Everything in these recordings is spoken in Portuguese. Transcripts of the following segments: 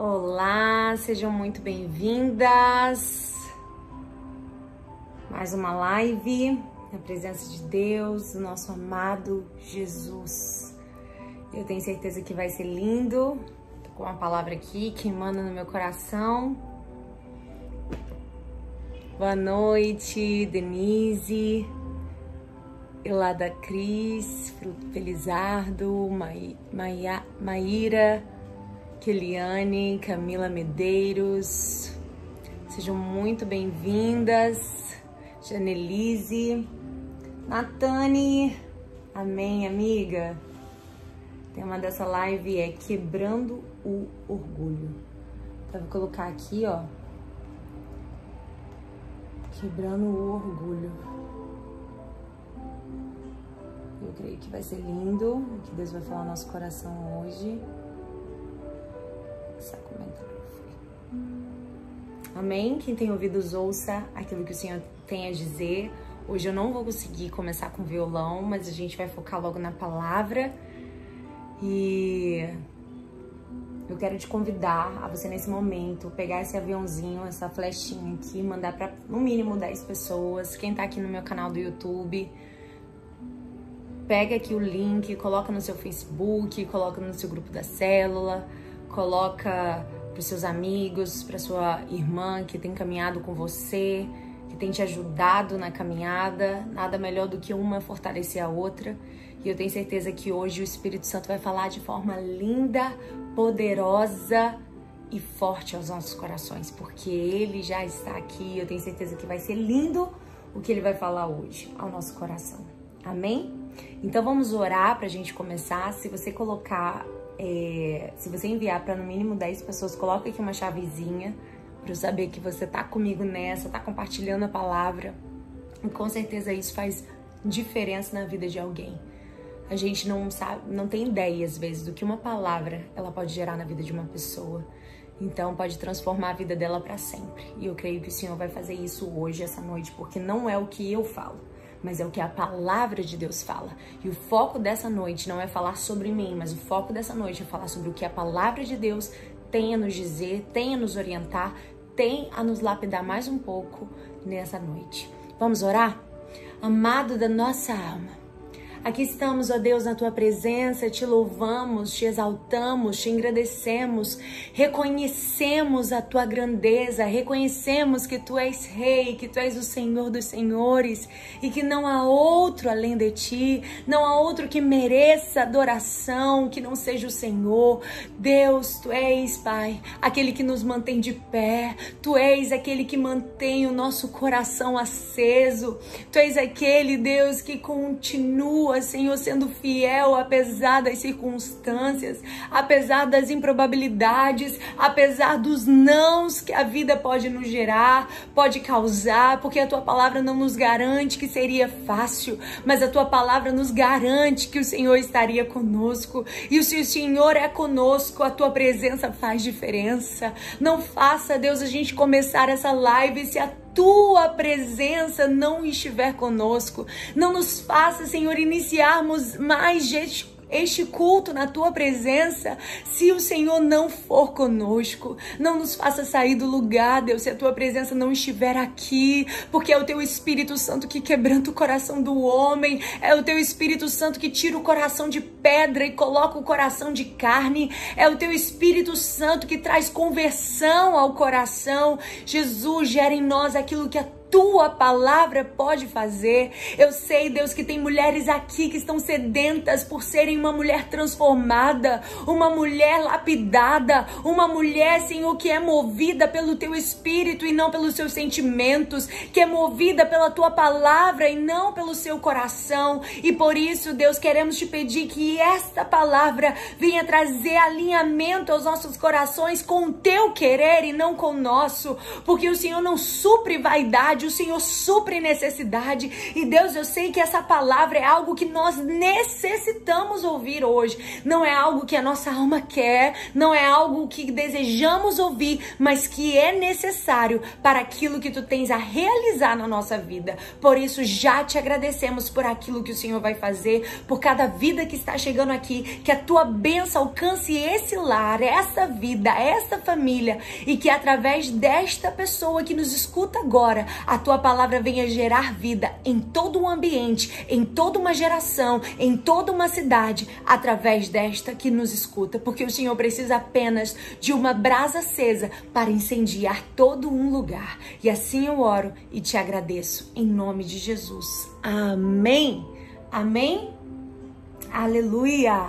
Olá, sejam muito bem-vindas. Mais uma live na presença de Deus, do nosso amado Jesus. Eu tenho certeza que vai ser lindo. Tô com uma palavra aqui que manda no meu coração. Boa noite, Denise, Elada Cris, Felizardo, Maíra. Keliane, Camila Medeiros. Sejam muito bem-vindas. Janelise, Natane. Amém, amiga. O tema dessa live é Quebrando o Orgulho. Então, vou colocar aqui, ó. Quebrando o Orgulho. Eu creio que vai ser lindo, que Deus vai falar no nosso coração hoje. Amém? Quem tem ouvidos, ouça aquilo que o Senhor tem a dizer. Hoje eu não vou conseguir começar com violão, mas a gente vai focar logo na palavra. E eu quero te convidar a você nesse momento pegar esse aviãozinho, essa flechinha aqui, mandar para no mínimo 10 pessoas. Quem tá aqui no meu canal do YouTube, pega aqui o link, coloca no seu Facebook, coloca no seu grupo da célula, coloca para seus amigos, para sua irmã que tem caminhado com você, que tem te ajudado na caminhada. Nada melhor do que uma fortalecer a outra. E eu tenho certeza que hoje o Espírito Santo vai falar de forma linda, poderosa e forte aos nossos corações, porque ele já está aqui. Eu tenho certeza que vai ser lindo o que ele vai falar hoje ao nosso coração. Amém? Então vamos orar para a gente começar. Se você colocar é, se você enviar para no mínimo 10 pessoas, coloca aqui uma chavezinha para eu saber que você tá comigo nessa, tá compartilhando a palavra. E com certeza isso faz diferença na vida de alguém. A gente não sabe, não tem ideia às vezes do que uma palavra ela pode gerar na vida de uma pessoa. Então pode transformar a vida dela para sempre. E eu creio que o Senhor vai fazer isso hoje, essa noite, porque não é o que eu falo mas é o que a palavra de Deus fala. E o foco dessa noite não é falar sobre mim, mas o foco dessa noite é falar sobre o que a palavra de Deus tem a nos dizer, tem a nos orientar, tem a nos lapidar mais um pouco nessa noite. Vamos orar? Amado da nossa alma, Aqui estamos, ó Deus, na tua presença, te louvamos, te exaltamos, te agradecemos, reconhecemos a tua grandeza, reconhecemos que tu és rei, que tu és o Senhor dos senhores e que não há outro além de ti, não há outro que mereça adoração, que não seja o Senhor. Deus, tu és, Pai, aquele que nos mantém de pé, tu és aquele que mantém o nosso coração aceso, tu és aquele, Deus, que continua continua, Senhor, sendo fiel apesar das circunstâncias, apesar das improbabilidades, apesar dos nãos que a vida pode nos gerar, pode causar, porque a tua palavra não nos garante que seria fácil, mas a tua palavra nos garante que o Senhor estaria conosco. E se o Senhor é conosco, a tua presença faz diferença. Não faça, Deus, a gente começar essa live se a tua presença não estiver conosco. Não nos faça, Senhor, iniciarmos mais este culto na tua presença, se o Senhor não for conosco. Não nos faça sair do lugar, Deus, se a tua presença não estiver aqui, porque é o teu Espírito Santo que quebranta o coração do homem, é o teu Espírito Santo que tira o coração de pedra e coloca o coração de carne, é o teu Espírito Santo que traz conversão ao coração. Jesus gera em nós aquilo que a tua palavra pode fazer. Eu sei, Deus, que tem mulheres aqui que estão sedentas por serem uma mulher transformada, uma mulher lapidada, uma mulher, Senhor, que é movida pelo teu espírito e não pelos seus sentimentos, que é movida pela tua palavra e não pelo seu coração. E por isso, Deus, queremos te pedir que esta palavra venha trazer alinhamento aos nossos corações com o teu querer e não com o nosso, porque o Senhor não supre vaidade necessidade, o Senhor supre necessidade. E Deus, eu sei que essa palavra é algo que nós necessitamos ouvir hoje. Não é algo que a nossa alma quer, não é algo que desejamos ouvir, mas que é necessário para aquilo que tu tens a realizar na nossa vida. Por isso, já te agradecemos por aquilo que o Senhor vai fazer, por cada vida que está chegando aqui, que a tua bênção alcance esse lar, essa vida, essa família e que através desta pessoa que nos escuta agora, a tua palavra venha gerar vida em todo um ambiente, em toda uma geração, em toda uma cidade, através desta que nos escuta, porque o Senhor precisa apenas de uma brasa acesa para incendiar todo um lugar. E assim eu oro e te agradeço em nome de Jesus. Amém. Amém. Aleluia.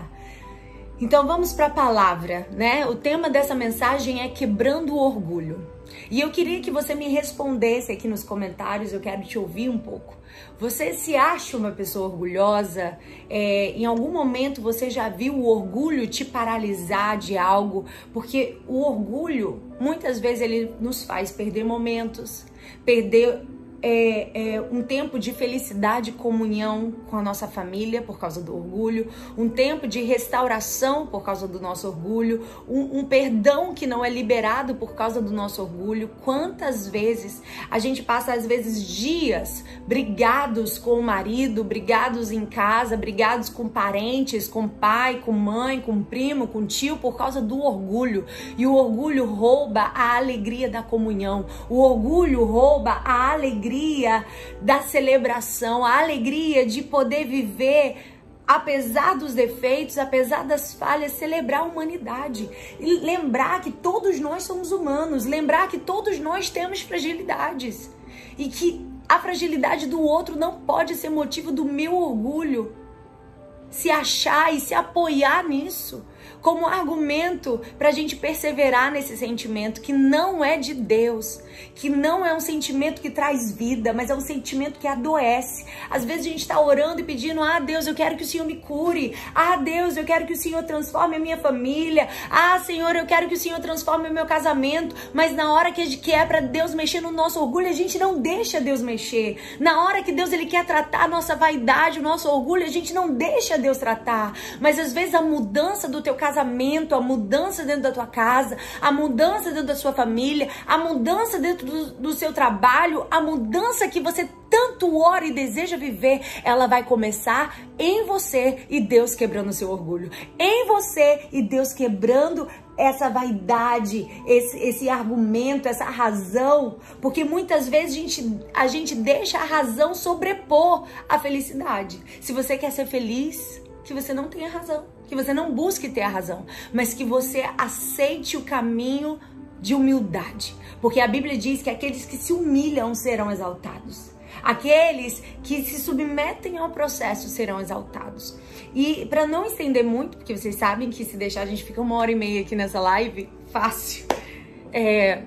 Então vamos para a palavra, né? O tema dessa mensagem é quebrando o orgulho. E eu queria que você me respondesse aqui nos comentários, eu quero te ouvir um pouco. Você se acha uma pessoa orgulhosa? É, em algum momento você já viu o orgulho te paralisar de algo? Porque o orgulho, muitas vezes, ele nos faz perder momentos, perder é, é, um tempo de felicidade e comunhão com a nossa família por causa do orgulho, um tempo de restauração por causa do nosso orgulho, um, um, perdão que não é liberado por causa do nosso orgulho. Quantas vezes a gente passa, às vezes, dias brigados com o marido, brigados em casa, brigados com parentes, com pai, com mãe, com primo, com tio, por causa do orgulho. E o orgulho rouba a alegria da comunhão, o orgulho rouba a alegria alegria da celebração, a alegria de poder viver apesar dos defeitos, apesar das falhas, celebrar a humanidade. E lembrar que todos nós somos humanos, lembrar que todos nós temos fragilidades e que a fragilidade do outro não pode ser motivo do meu orgulho. Se achar e se apoiar nisso como argumento para a gente perseverar nesse sentimento que não é de Deus, que não é um sentimento que traz vida, mas é um sentimento que adoece. Às vezes a gente está orando e pedindo: Ah, Deus, eu quero que o Senhor me cure. Ah, Deus, eu quero que o Senhor transforme a minha família. Ah, Senhor, eu quero que o Senhor transforme o meu casamento. Mas na hora que, é para Deus mexer no nosso orgulho, a gente não deixa Deus mexer. Na hora que Deus ele quer tratar a nossa vaidade, o nosso orgulho, a gente não deixa Deus tratar. Mas às vezes a mudança do teu casamento, a mudança dentro da tua casa, a mudança dentro da sua família, a mudança dentro do, do seu trabalho, a mudança que você tanto ora e deseja viver, ela vai começar em você e Deus quebrando o seu orgulho. Em você e Deus quebrando essa vaidade, esse, esse argumento, essa razão, porque muitas vezes a gente, a gente deixa a razão sobrepor a felicidade. Se você quer ser feliz, que você não tenha razão, que você não busque ter a razão, mas que você aceite o caminho de humildade, porque a Bíblia diz que aqueles que se humilham serão exaltados. Aqueles que se submetem ao processo serão exaltados. E para não estender muito, porque vocês sabem que se deixar a gente fica uma hora e meia aqui nessa live, fácil. É,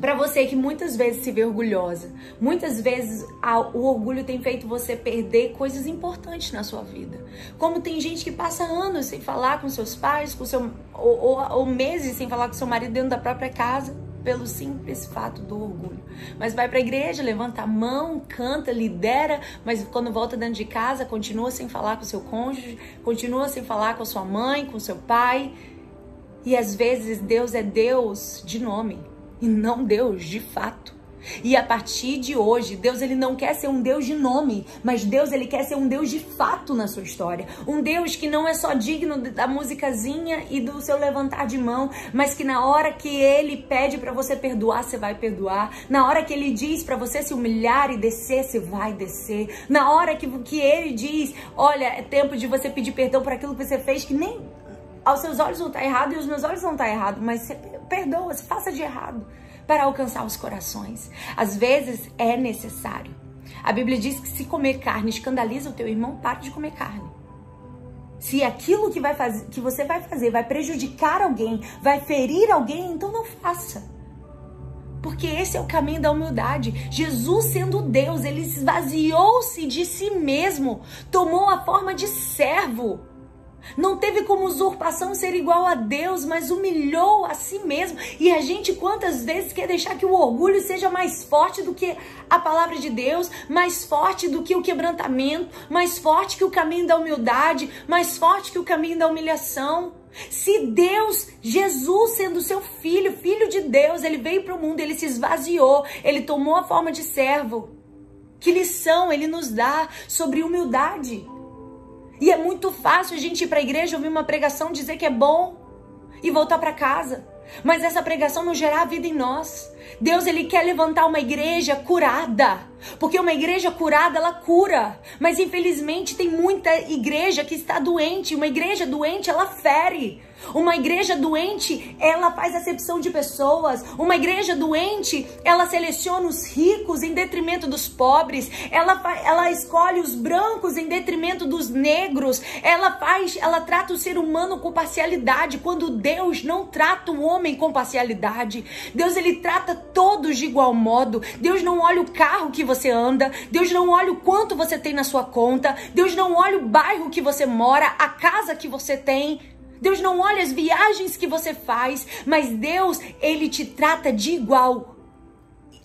para você que muitas vezes se vê orgulhosa, muitas vezes a, o orgulho tem feito você perder coisas importantes na sua vida. Como tem gente que passa anos sem falar com seus pais, com seu, ou, ou, ou meses sem falar com seu marido dentro da própria casa, pelo simples fato do orgulho. Mas vai para a igreja, levanta a mão, canta, lidera, mas quando volta dentro de casa, continua sem falar com seu cônjuge, continua sem falar com sua mãe, com seu pai. E às vezes Deus é Deus de nome e não Deus de fato. E a partir de hoje, Deus ele não quer ser um Deus de nome, mas Deus ele quer ser um Deus de fato na sua história. Um Deus que não é só digno da musicazinha e do seu levantar de mão, mas que na hora que ele pede para você perdoar, você vai perdoar. Na hora que ele diz para você se humilhar e descer, você vai descer. Na hora que, que ele diz, olha, é tempo de você pedir perdão por aquilo que você fez que nem aos seus olhos não está errado e aos meus olhos não está errado, mas você perdoa, você faça de errado para alcançar os corações. Às vezes é necessário. A Bíblia diz que se comer carne escandaliza o teu irmão, pare de comer carne. Se aquilo que, vai fazer, que você vai fazer vai prejudicar alguém, vai ferir alguém, então não faça. Porque esse é o caminho da humildade. Jesus, sendo Deus, ele esvaziou-se de si mesmo, tomou a forma de servo Não teve como usurpação ser igual a Deus, mas humilhou a si mesmo. E a gente quantas vezes quer deixar que o orgulho seja mais forte do que a palavra de Deus, mais forte do que o quebrantamento, mais forte que o caminho da humildade, mais forte que o caminho da humilhação. Se Deus, Jesus sendo seu filho, filho de Deus, ele veio para o mundo, ele se esvaziou, ele tomou a forma de servo. Que lição ele nos dá sobre humildade? E é muito fácil a gente ir para a igreja, ouvir uma pregação, dizer que é bom e voltar para casa. Mas essa pregação não gerar vida em nós. Deus ele quer levantar uma igreja curada, porque uma igreja curada ela cura. Mas infelizmente tem muita igreja que está doente. Uma igreja doente ela fere. Uma igreja doente, ela faz acepção de pessoas. Uma igreja doente, ela seleciona os ricos em detrimento dos pobres. Ela, ela escolhe os brancos em detrimento dos negros. Ela faz, ela trata o ser humano com parcialidade, quando Deus não trata o homem com parcialidade. Deus ele trata todos de igual modo. Deus não olha o carro que você anda. Deus não olha o quanto você tem na sua conta. Deus não olha o bairro que você mora, a casa que você tem. Deus não olha as viagens que você faz, mas Deus, ele te trata de igual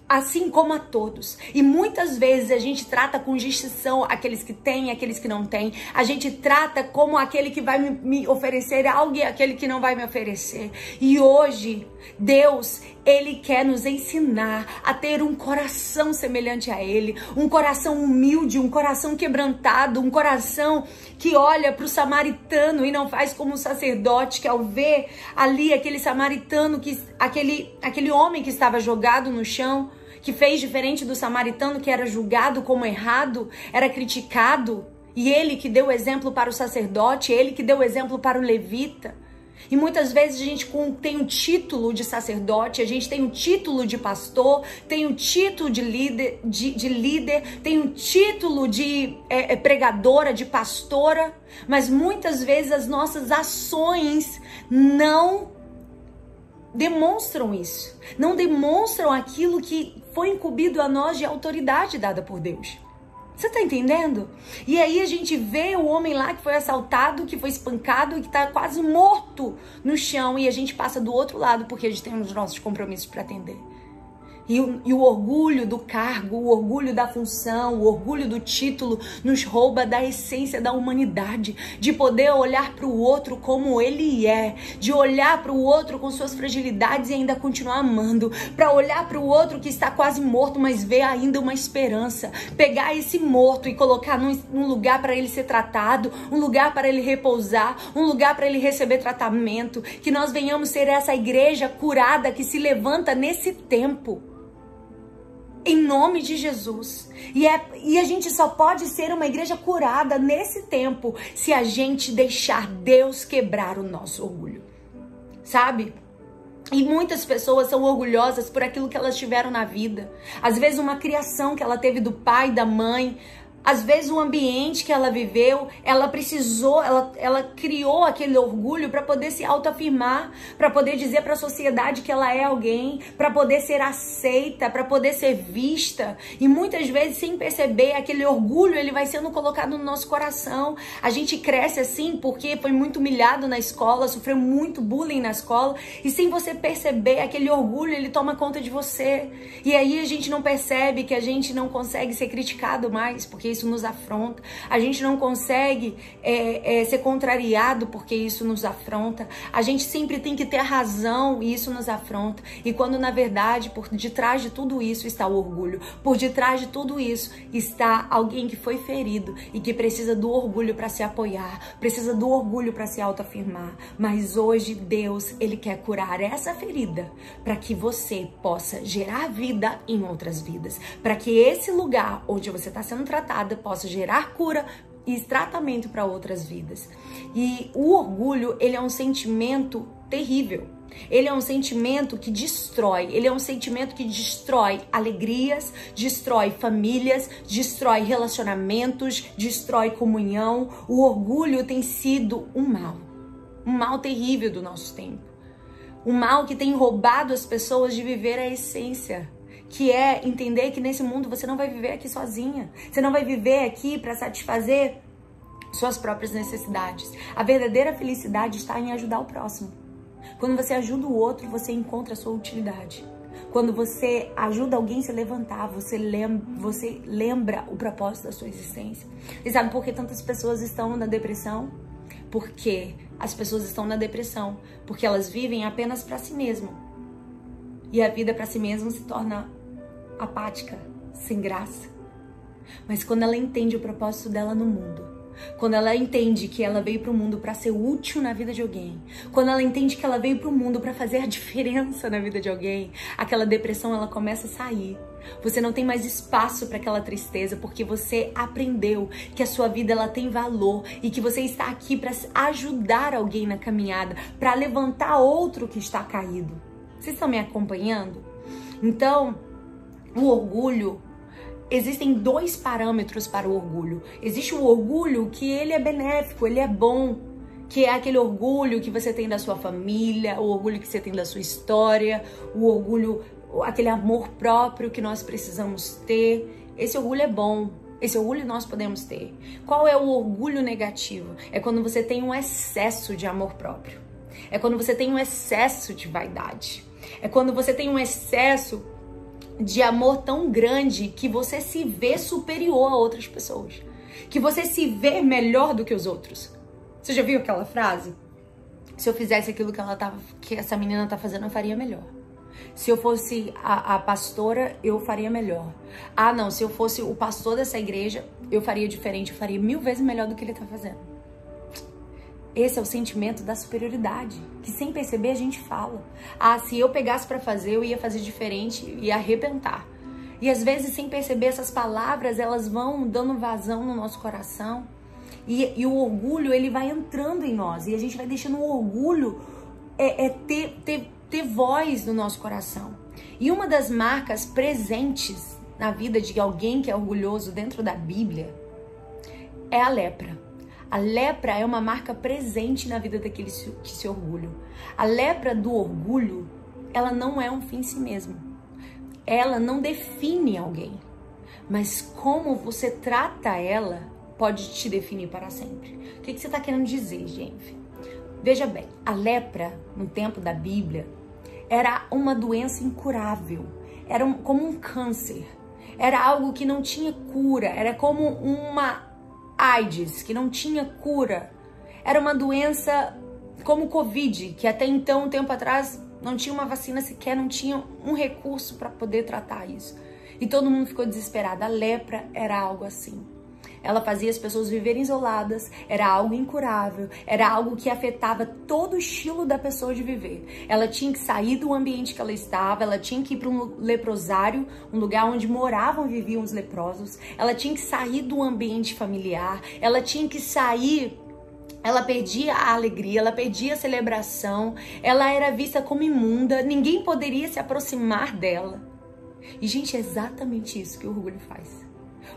assim como a todos. E muitas vezes a gente trata com distinção aqueles que têm, aqueles que não têm. A gente trata como aquele que vai me oferecer algo e aquele que não vai me oferecer. E hoje, Deus, ele quer nos ensinar a ter um coração semelhante a ele, um coração humilde, um coração quebrantado, um coração que olha para o samaritano e não faz como o sacerdote que ao ver ali aquele samaritano que aquele aquele homem que estava jogado no chão, que fez diferente do samaritano que era julgado como errado, era criticado, e ele que deu exemplo para o sacerdote, ele que deu exemplo para o levita. E muitas vezes a gente tem um título de sacerdote, a gente tem um título de pastor, tem um título de líder, de, de líder tem um título de é, é, pregadora, de pastora, mas muitas vezes as nossas ações não demonstram isso, não demonstram aquilo que foi incumbido a nós de autoridade dada por Deus. Você tá entendendo? E aí a gente vê o homem lá que foi assaltado, que foi espancado e que tá quase morto no chão e a gente passa do outro lado porque a gente tem os nossos compromissos para atender. E o, e o, orgulho do cargo, o orgulho da função, o orgulho do título nos rouba da essência da humanidade, de poder olhar para o outro como ele é, de olhar para o outro com suas fragilidades e ainda continuar amando, para olhar para o outro que está quase morto, mas ver ainda uma esperança, pegar esse morto e colocar num, num lugar para ele ser tratado, um lugar para ele repousar, um lugar para ele receber tratamento, que nós venhamos ser essa igreja curada que se levanta nesse tempo em nome de Jesus. E, é, e a gente só pode ser uma igreja curada nesse tempo se a gente deixar Deus quebrar o nosso orgulho. Sabe? E muitas pessoas são orgulhosas por aquilo que elas tiveram na vida. Às vezes, uma criação que ela teve do pai, da mãe, às vezes o ambiente que ela viveu, ela precisou, ela, ela criou aquele orgulho para poder se autoafirmar, para poder dizer para a sociedade que ela é alguém, para poder ser aceita, para poder ser vista. E muitas vezes sem perceber, aquele orgulho ele vai sendo colocado no nosso coração. A gente cresce assim porque foi muito humilhado na escola, sofreu muito bullying na escola e sem você perceber, aquele orgulho ele toma conta de você. E aí a gente não percebe que a gente não consegue ser criticado mais, porque isso nos afronta. A gente não consegue é, é, ser contrariado porque isso nos afronta. A gente sempre tem que ter razão e isso nos afronta. E quando na verdade por detrás de tudo isso está o orgulho, por detrás de tudo isso está alguém que foi ferido e que precisa do orgulho para se apoiar, precisa do orgulho para se autoafirmar. Mas hoje Deus ele quer curar essa ferida para que você possa gerar vida em outras vidas, para que esse lugar onde você está sendo tratado possa gerar cura e tratamento para outras vidas. E o orgulho, ele é um sentimento terrível. Ele é um sentimento que destrói, ele é um sentimento que destrói alegrias, destrói famílias, destrói relacionamentos, destrói comunhão. O orgulho tem sido um mal, um mal terrível do nosso tempo. Um mal que tem roubado as pessoas de viver a essência que é entender que nesse mundo você não vai viver aqui sozinha. Você não vai viver aqui para satisfazer suas próprias necessidades. A verdadeira felicidade está em ajudar o próximo. Quando você ajuda o outro, você encontra a sua utilidade. Quando você ajuda alguém a se levantar, você lembra, você lembra o propósito da sua existência. E sabe por que tantas pessoas estão na depressão? Porque as pessoas estão na depressão, porque elas vivem apenas para si mesmas. E a vida para si mesma se torna apática, sem graça. Mas quando ela entende o propósito dela no mundo, quando ela entende que ela veio para o mundo para ser útil na vida de alguém, quando ela entende que ela veio para o mundo para fazer a diferença na vida de alguém, aquela depressão ela começa a sair. Você não tem mais espaço para aquela tristeza porque você aprendeu que a sua vida ela tem valor e que você está aqui para ajudar alguém na caminhada, para levantar outro que está caído. Vocês estão me acompanhando? Então, o orgulho existem dois parâmetros para o orgulho. Existe o orgulho que ele é benéfico, ele é bom, que é aquele orgulho que você tem da sua família, o orgulho que você tem da sua história, o orgulho, aquele amor próprio que nós precisamos ter. Esse orgulho é bom. Esse orgulho nós podemos ter. Qual é o orgulho negativo? É quando você tem um excesso de amor próprio. É quando você tem um excesso de vaidade. É quando você tem um excesso de amor tão grande que você se vê superior a outras pessoas. Que você se vê melhor do que os outros. Você já viu aquela frase? Se eu fizesse aquilo que ela tava, que essa menina tá fazendo, eu faria melhor. Se eu fosse a, a pastora, eu faria melhor. Ah, não, se eu fosse o pastor dessa igreja, eu faria diferente, eu faria mil vezes melhor do que ele tá fazendo. Esse é o sentimento da superioridade, que sem perceber a gente fala. Ah, se eu pegasse para fazer, eu ia fazer diferente, ia arrebentar. E às vezes, sem perceber essas palavras, elas vão dando vazão no nosso coração. E, e o orgulho, ele vai entrando em nós. E a gente vai deixando o orgulho é, é ter, ter, ter voz no nosso coração. E uma das marcas presentes na vida de alguém que é orgulhoso dentro da Bíblia é a lepra. A lepra é uma marca presente na vida daqueles que se orgulham. A lepra do orgulho, ela não é um fim em si mesmo. Ela não define alguém. Mas como você trata ela pode te definir para sempre. O que, você está querendo dizer, gente? Veja bem, a lepra, no tempo da Bíblia, era uma doença incurável. Era um, como um câncer. Era algo que não tinha cura. Era como uma AIDS, que não tinha cura. Era uma doença como o Covid, que até então, um tempo atrás, não tinha uma vacina sequer, não tinha um recurso para poder tratar isso. E todo mundo ficou desesperado. A lepra era algo assim. Ela fazia as pessoas viverem isoladas, era algo incurável, era algo que afetava todo o estilo da pessoa de viver. Ela tinha que sair do ambiente que ela estava, ela tinha que ir para um leprosário, um lugar onde moravam e viviam os leprosos, ela tinha que sair do ambiente familiar, ela tinha que sair ela perdia a alegria, ela perdia a celebração, ela era vista como imunda, ninguém poderia se aproximar dela. E, gente, é exatamente isso que o orgulho faz.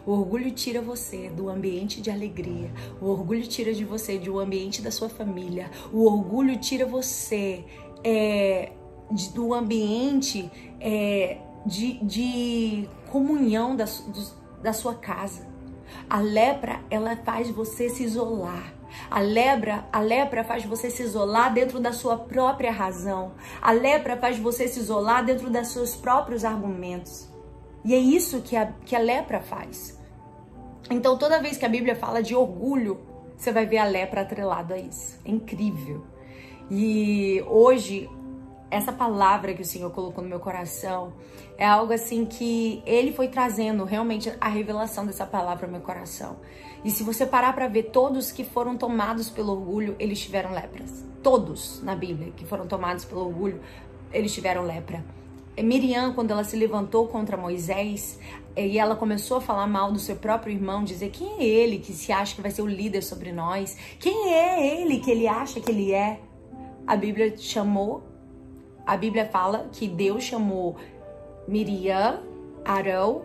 O orgulho tira você do ambiente de alegria. O orgulho tira de você do ambiente da sua família. O orgulho tira você é, de, do ambiente é, de, de, comunhão da, do, da sua casa. A lepra, ela faz você se isolar. A lepra, a lepra faz você se isolar dentro da sua própria razão. A lepra faz você se isolar dentro dos seus próprios argumentos. E é isso que a, que a lepra faz. Então, toda vez que a Bíblia fala de orgulho, você vai ver a lepra atrelada a isso. É incrível. E hoje, essa palavra que o Senhor colocou no meu coração é algo assim que Ele foi trazendo realmente a revelação dessa palavra no meu coração. E se você parar para ver, todos que foram tomados pelo orgulho, eles tiveram lepras. Todos na Bíblia que foram tomados pelo orgulho, eles tiveram lepra. Miriam, quando ela se levantou contra Moisés e ela começou a falar mal do seu próprio irmão, dizer quem é ele que se acha que vai ser o líder sobre nós? Quem é ele que ele acha que ele é? A Bíblia chamou, a Bíblia fala que Deus chamou Miriam, Arão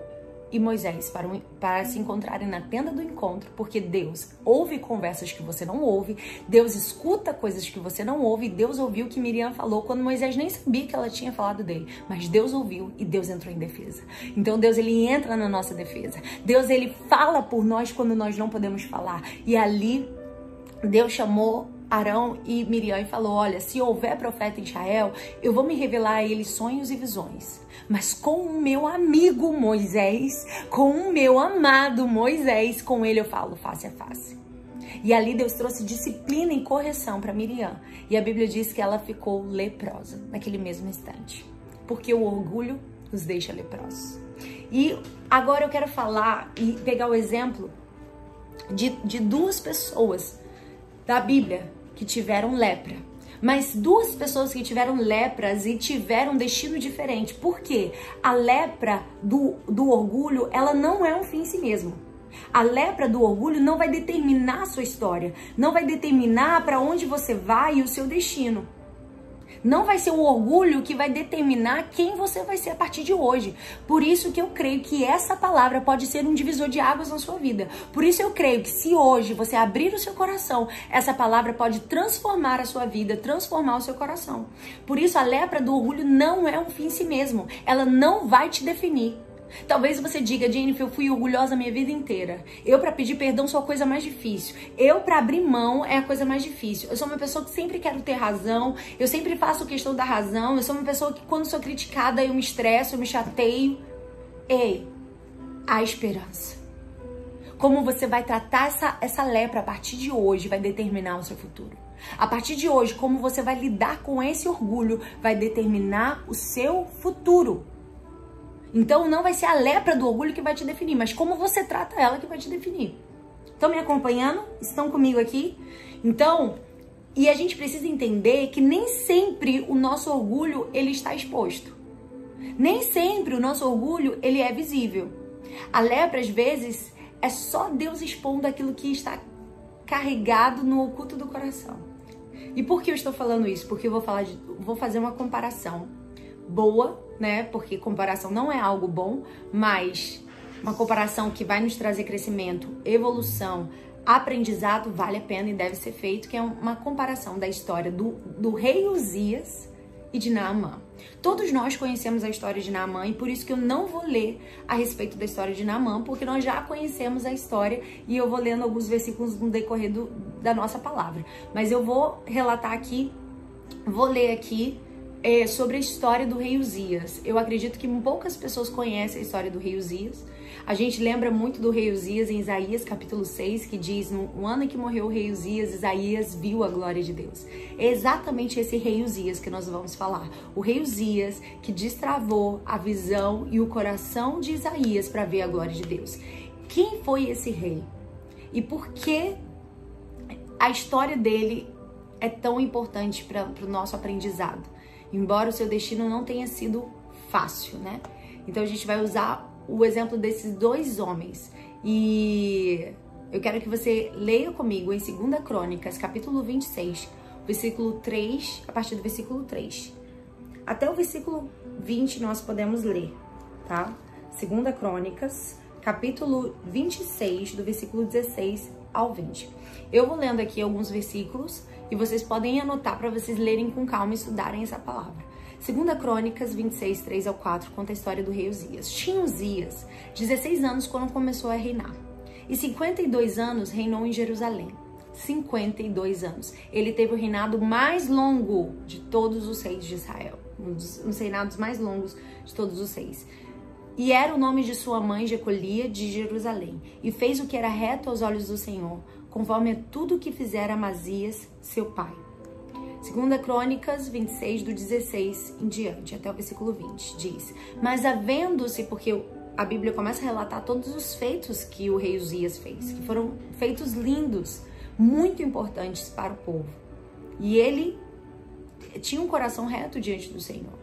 e Moisés para, para se encontrarem na tenda do encontro, porque Deus ouve conversas que você não ouve, Deus escuta coisas que você não ouve, Deus ouviu o que Miriam falou quando Moisés nem sabia que ela tinha falado dele, mas Deus ouviu e Deus entrou em defesa. Então Deus ele entra na nossa defesa. Deus ele fala por nós quando nós não podemos falar. E ali Deus chamou Arão e Miriam e falou: Olha, se houver profeta em Israel, eu vou me revelar a ele sonhos e visões. Mas com o meu amigo Moisés, com o meu amado Moisés, com ele eu falo face a face. E ali Deus trouxe disciplina e correção para Miriam. E a Bíblia diz que ela ficou leprosa naquele mesmo instante. Porque o orgulho nos deixa leprosos. E agora eu quero falar e pegar o exemplo de, de duas pessoas da Bíblia que tiveram lepra. Mas duas pessoas que tiveram lepras e tiveram um destino diferente. Por quê? A lepra do, do orgulho, ela não é um fim em si mesmo. A lepra do orgulho não vai determinar a sua história, não vai determinar para onde você vai e o seu destino. Não vai ser o orgulho que vai determinar quem você vai ser a partir de hoje. Por isso que eu creio que essa palavra pode ser um divisor de águas na sua vida. Por isso eu creio que se hoje você abrir o seu coração, essa palavra pode transformar a sua vida, transformar o seu coração. Por isso a lepra do orgulho não é um fim em si mesmo. Ela não vai te definir. Talvez você diga, Jennifer, eu fui orgulhosa a minha vida inteira. Eu, para pedir perdão, sou a coisa mais difícil. Eu, para abrir mão, é a coisa mais difícil. Eu sou uma pessoa que sempre quero ter razão. Eu sempre faço questão da razão. Eu sou uma pessoa que, quando sou criticada, eu me estresso, eu me chateio. Ei, há esperança. Como você vai tratar essa, essa lepra a partir de hoje vai determinar o seu futuro. A partir de hoje, como você vai lidar com esse orgulho vai determinar o seu futuro. Então não vai ser a lepra do orgulho que vai te definir, mas como você trata ela que vai te definir. Estão me acompanhando? Estão comigo aqui? Então, e a gente precisa entender que nem sempre o nosso orgulho ele está exposto. Nem sempre o nosso orgulho ele é visível. A lepra às vezes é só Deus expondo aquilo que está carregado no oculto do coração. E por que eu estou falando isso? Porque eu vou falar de, vou fazer uma comparação boa, né? Porque comparação não é algo bom, mas uma comparação que vai nos trazer crescimento, evolução, aprendizado vale a pena e deve ser feito, que é uma comparação da história do, do rei Uzias e de Naamã. Todos nós conhecemos a história de Naamã e por isso que eu não vou ler a respeito da história de Naamã, porque nós já conhecemos a história e eu vou lendo alguns versículos no decorrer do, da nossa palavra. Mas eu vou relatar aqui, vou ler aqui é, sobre a história do rei Uzias. Eu acredito que poucas pessoas conhecem a história do rei Uzias. A gente lembra muito do rei Uzias em Isaías capítulo 6, que diz: No ano em que morreu o rei Uzias, Isaías viu a glória de Deus. É exatamente esse rei Uzias que nós vamos falar. O rei Uzias que destravou a visão e o coração de Isaías para ver a glória de Deus. Quem foi esse rei? E por que a história dele é tão importante para o nosso aprendizado? Embora o seu destino não tenha sido fácil, né? Então a gente vai usar o exemplo desses dois homens. E eu quero que você leia comigo em 2 Crônicas, capítulo 26, versículo 3, a partir do versículo 3. Até o versículo 20 nós podemos ler, tá? 2 Crônicas, capítulo 26, do versículo 16 ao 20. Eu vou lendo aqui alguns versículos e vocês podem anotar para vocês lerem com calma e estudarem essa palavra. Segunda Crônicas 26, 3 ao 4 conta a história do rei Uzias. Tinha Uzias 16 anos quando começou a reinar. E 52 anos reinou em Jerusalém. 52 anos. Ele teve o reinado mais longo de todos os reis de Israel. Um dos, um dos reinados mais longos de todos os reis. E era o nome de sua mãe Jecolia de Jerusalém. E fez o que era reto aos olhos do Senhor, conforme tudo que fizera Amazias, seu pai. Segunda Crônicas 26, do 16 em diante, até o versículo 20, diz: Mas havendo-se, porque a Bíblia começa a relatar todos os feitos que o rei Uzias fez, que foram feitos lindos, muito importantes para o povo. E ele tinha um coração reto diante do Senhor.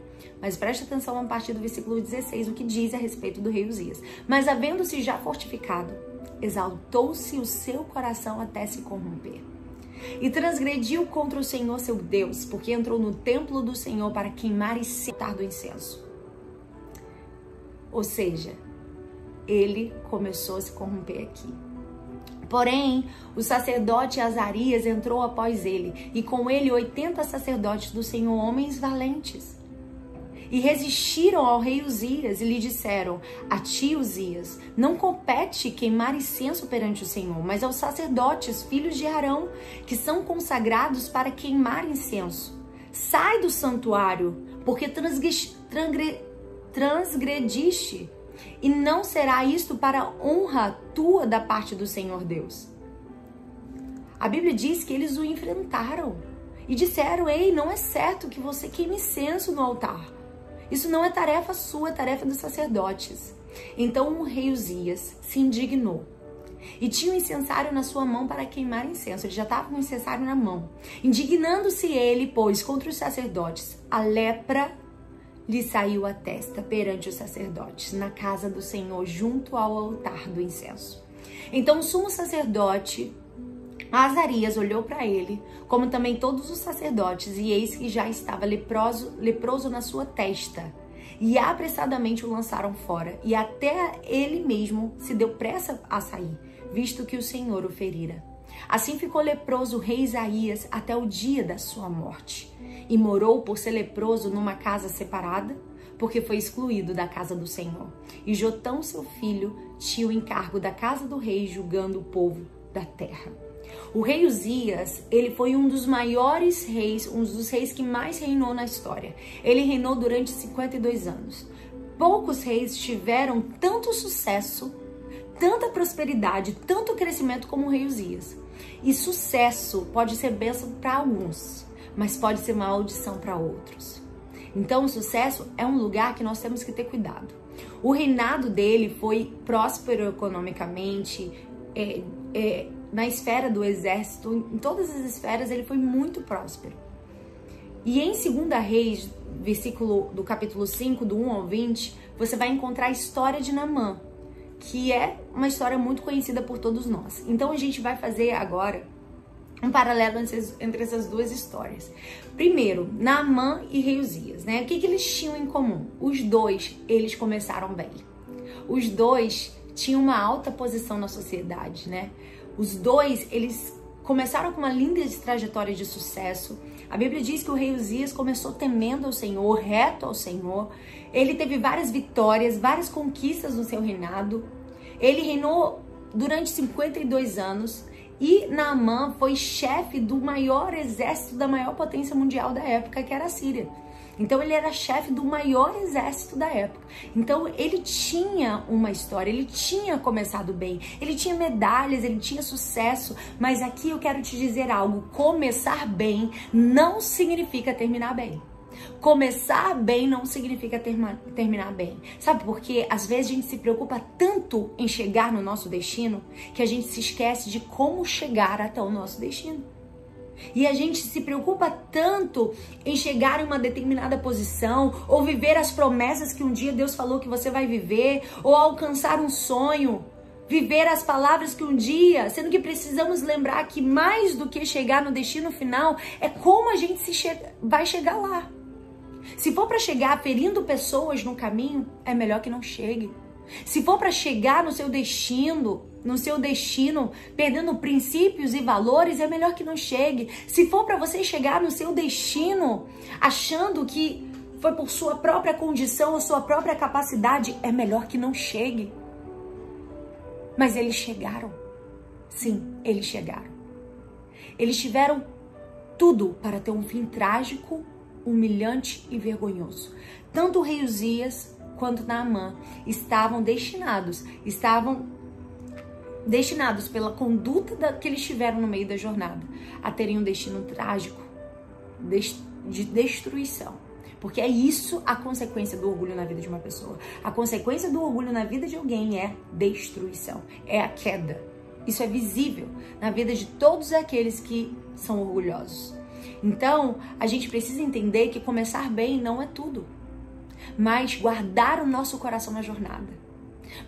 Mas preste atenção a partir do versículo 16, o que diz a respeito do rei Uzias. Mas havendo-se já fortificado, exaltou-se o seu coração até se corromper. E transgrediu contra o Senhor seu Deus, porque entrou no templo do Senhor para queimar e setar do incenso. Ou seja, ele começou a se corromper aqui. Porém, o sacerdote Azarias entrou após ele, e com ele oitenta sacerdotes do Senhor, homens valentes. E resistiram ao rei Uzias e lhe disseram: A ti, Uzias, não compete queimar incenso perante o Senhor, mas aos sacerdotes, filhos de Arão, que são consagrados para queimar incenso. Sai do santuário, porque transgrediste e não será isto para honra tua da parte do Senhor Deus. A Bíblia diz que eles o enfrentaram e disseram: Ei, não é certo que você queime incenso no altar. Isso não é tarefa sua, é tarefa dos sacerdotes. Então o rei Uzias se indignou e tinha um incensário na sua mão para queimar incenso. Ele já estava com o incensário na mão. Indignando-se ele, pois, contra os sacerdotes, a lepra lhe saiu a testa perante os sacerdotes, na casa do Senhor, junto ao altar do incenso. Então o sumo sacerdote Azarias olhou para ele, como também todos os sacerdotes, e eis que já estava leproso, leproso na sua testa. E apressadamente o lançaram fora, e até ele mesmo se deu pressa a sair, visto que o Senhor o ferira. Assim ficou leproso o rei Isaías até o dia da sua morte e morou por ser leproso numa casa separada, porque foi excluído da casa do Senhor. E Jotão, seu filho, tinha o encargo da casa do rei, julgando o povo da terra. O rei Uzias, ele foi um dos maiores reis, um dos reis que mais reinou na história. Ele reinou durante 52 anos. Poucos reis tiveram tanto sucesso, tanta prosperidade, tanto crescimento como o rei Uzias. E sucesso pode ser bênção para alguns, mas pode ser maldição para outros. Então, o sucesso é um lugar que nós temos que ter cuidado. O reinado dele foi próspero economicamente, é, é, na esfera do exército, em todas as esferas, ele foi muito próspero. E em 2 Reis, versículo do capítulo 5, do 1 ao 20, você vai encontrar a história de Namã, que é uma história muito conhecida por todos nós. Então a gente vai fazer agora um paralelo entre essas duas histórias. Primeiro, Naamã e Reusias, né? O que, que eles tinham em comum? Os dois, eles começaram bem. Os dois tinham uma alta posição na sociedade, né? Os dois, eles começaram com uma linda trajetória de sucesso. A Bíblia diz que o rei Uzias começou temendo ao Senhor, reto ao Senhor. Ele teve várias vitórias, várias conquistas no seu reinado. Ele reinou durante 52 anos. E Naamã foi chefe do maior exército da maior potência mundial da época, que era a Síria. Então ele era chefe do maior exército da época. Então ele tinha uma história, ele tinha começado bem, ele tinha medalhas, ele tinha sucesso. Mas aqui eu quero te dizer algo: começar bem não significa terminar bem. Começar bem não significa terma, terminar bem. Sabe por quê? Às vezes a gente se preocupa tanto em chegar no nosso destino que a gente se esquece de como chegar até o nosso destino. E a gente se preocupa tanto em chegar em uma determinada posição, ou viver as promessas que um dia Deus falou que você vai viver, ou alcançar um sonho, viver as palavras que um dia, sendo que precisamos lembrar que mais do que chegar no destino final, é como a gente se che vai chegar lá. Se for para chegar ferindo pessoas no caminho, é melhor que não chegue. Se for para chegar no seu destino, no seu destino, perdendo princípios e valores, é melhor que não chegue. Se for para você chegar no seu destino achando que foi por sua própria condição ou sua própria capacidade, é melhor que não chegue. Mas eles chegaram. Sim, eles chegaram. Eles tiveram tudo para ter um fim trágico humilhante e vergonhoso. Tanto o rei Uzias quanto Naamã estavam destinados, estavam destinados pela conduta da, que eles tiveram no meio da jornada a terem um destino trágico de destruição. Porque é isso a consequência do orgulho na vida de uma pessoa. A consequência do orgulho na vida de alguém é destruição, é a queda. Isso é visível na vida de todos aqueles que são orgulhosos. Então, a gente precisa entender que começar bem não é tudo, mas guardar o nosso coração na jornada.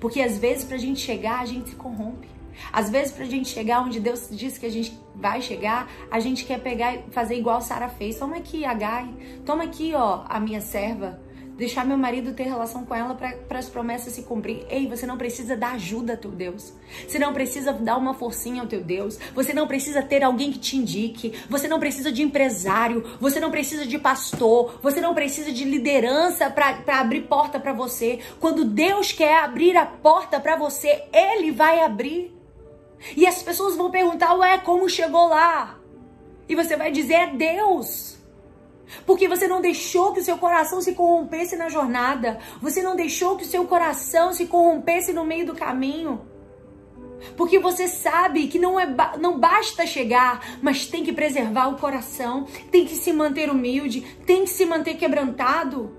Porque às vezes, para a gente chegar, a gente se corrompe. Às vezes, para a gente chegar onde Deus disse que a gente vai chegar, a gente quer pegar e fazer igual Sara fez. Toma aqui, Agai. Toma aqui, ó, a minha serva. Deixar meu marido ter relação com ela para as promessas se cumprir. Ei, você não precisa dar ajuda ao teu Deus. Você não precisa dar uma forcinha ao teu Deus. Você não precisa ter alguém que te indique. Você não precisa de empresário. Você não precisa de pastor. Você não precisa de liderança para abrir porta para você. Quando Deus quer abrir a porta para você, Ele vai abrir. E as pessoas vão perguntar, ué, como chegou lá? E você vai dizer, é Deus. Porque você não deixou que o seu coração se corrompesse na jornada. Você não deixou que o seu coração se corrompesse no meio do caminho. Porque você sabe que não, é, não basta chegar, mas tem que preservar o coração, tem que se manter humilde, tem que se manter quebrantado.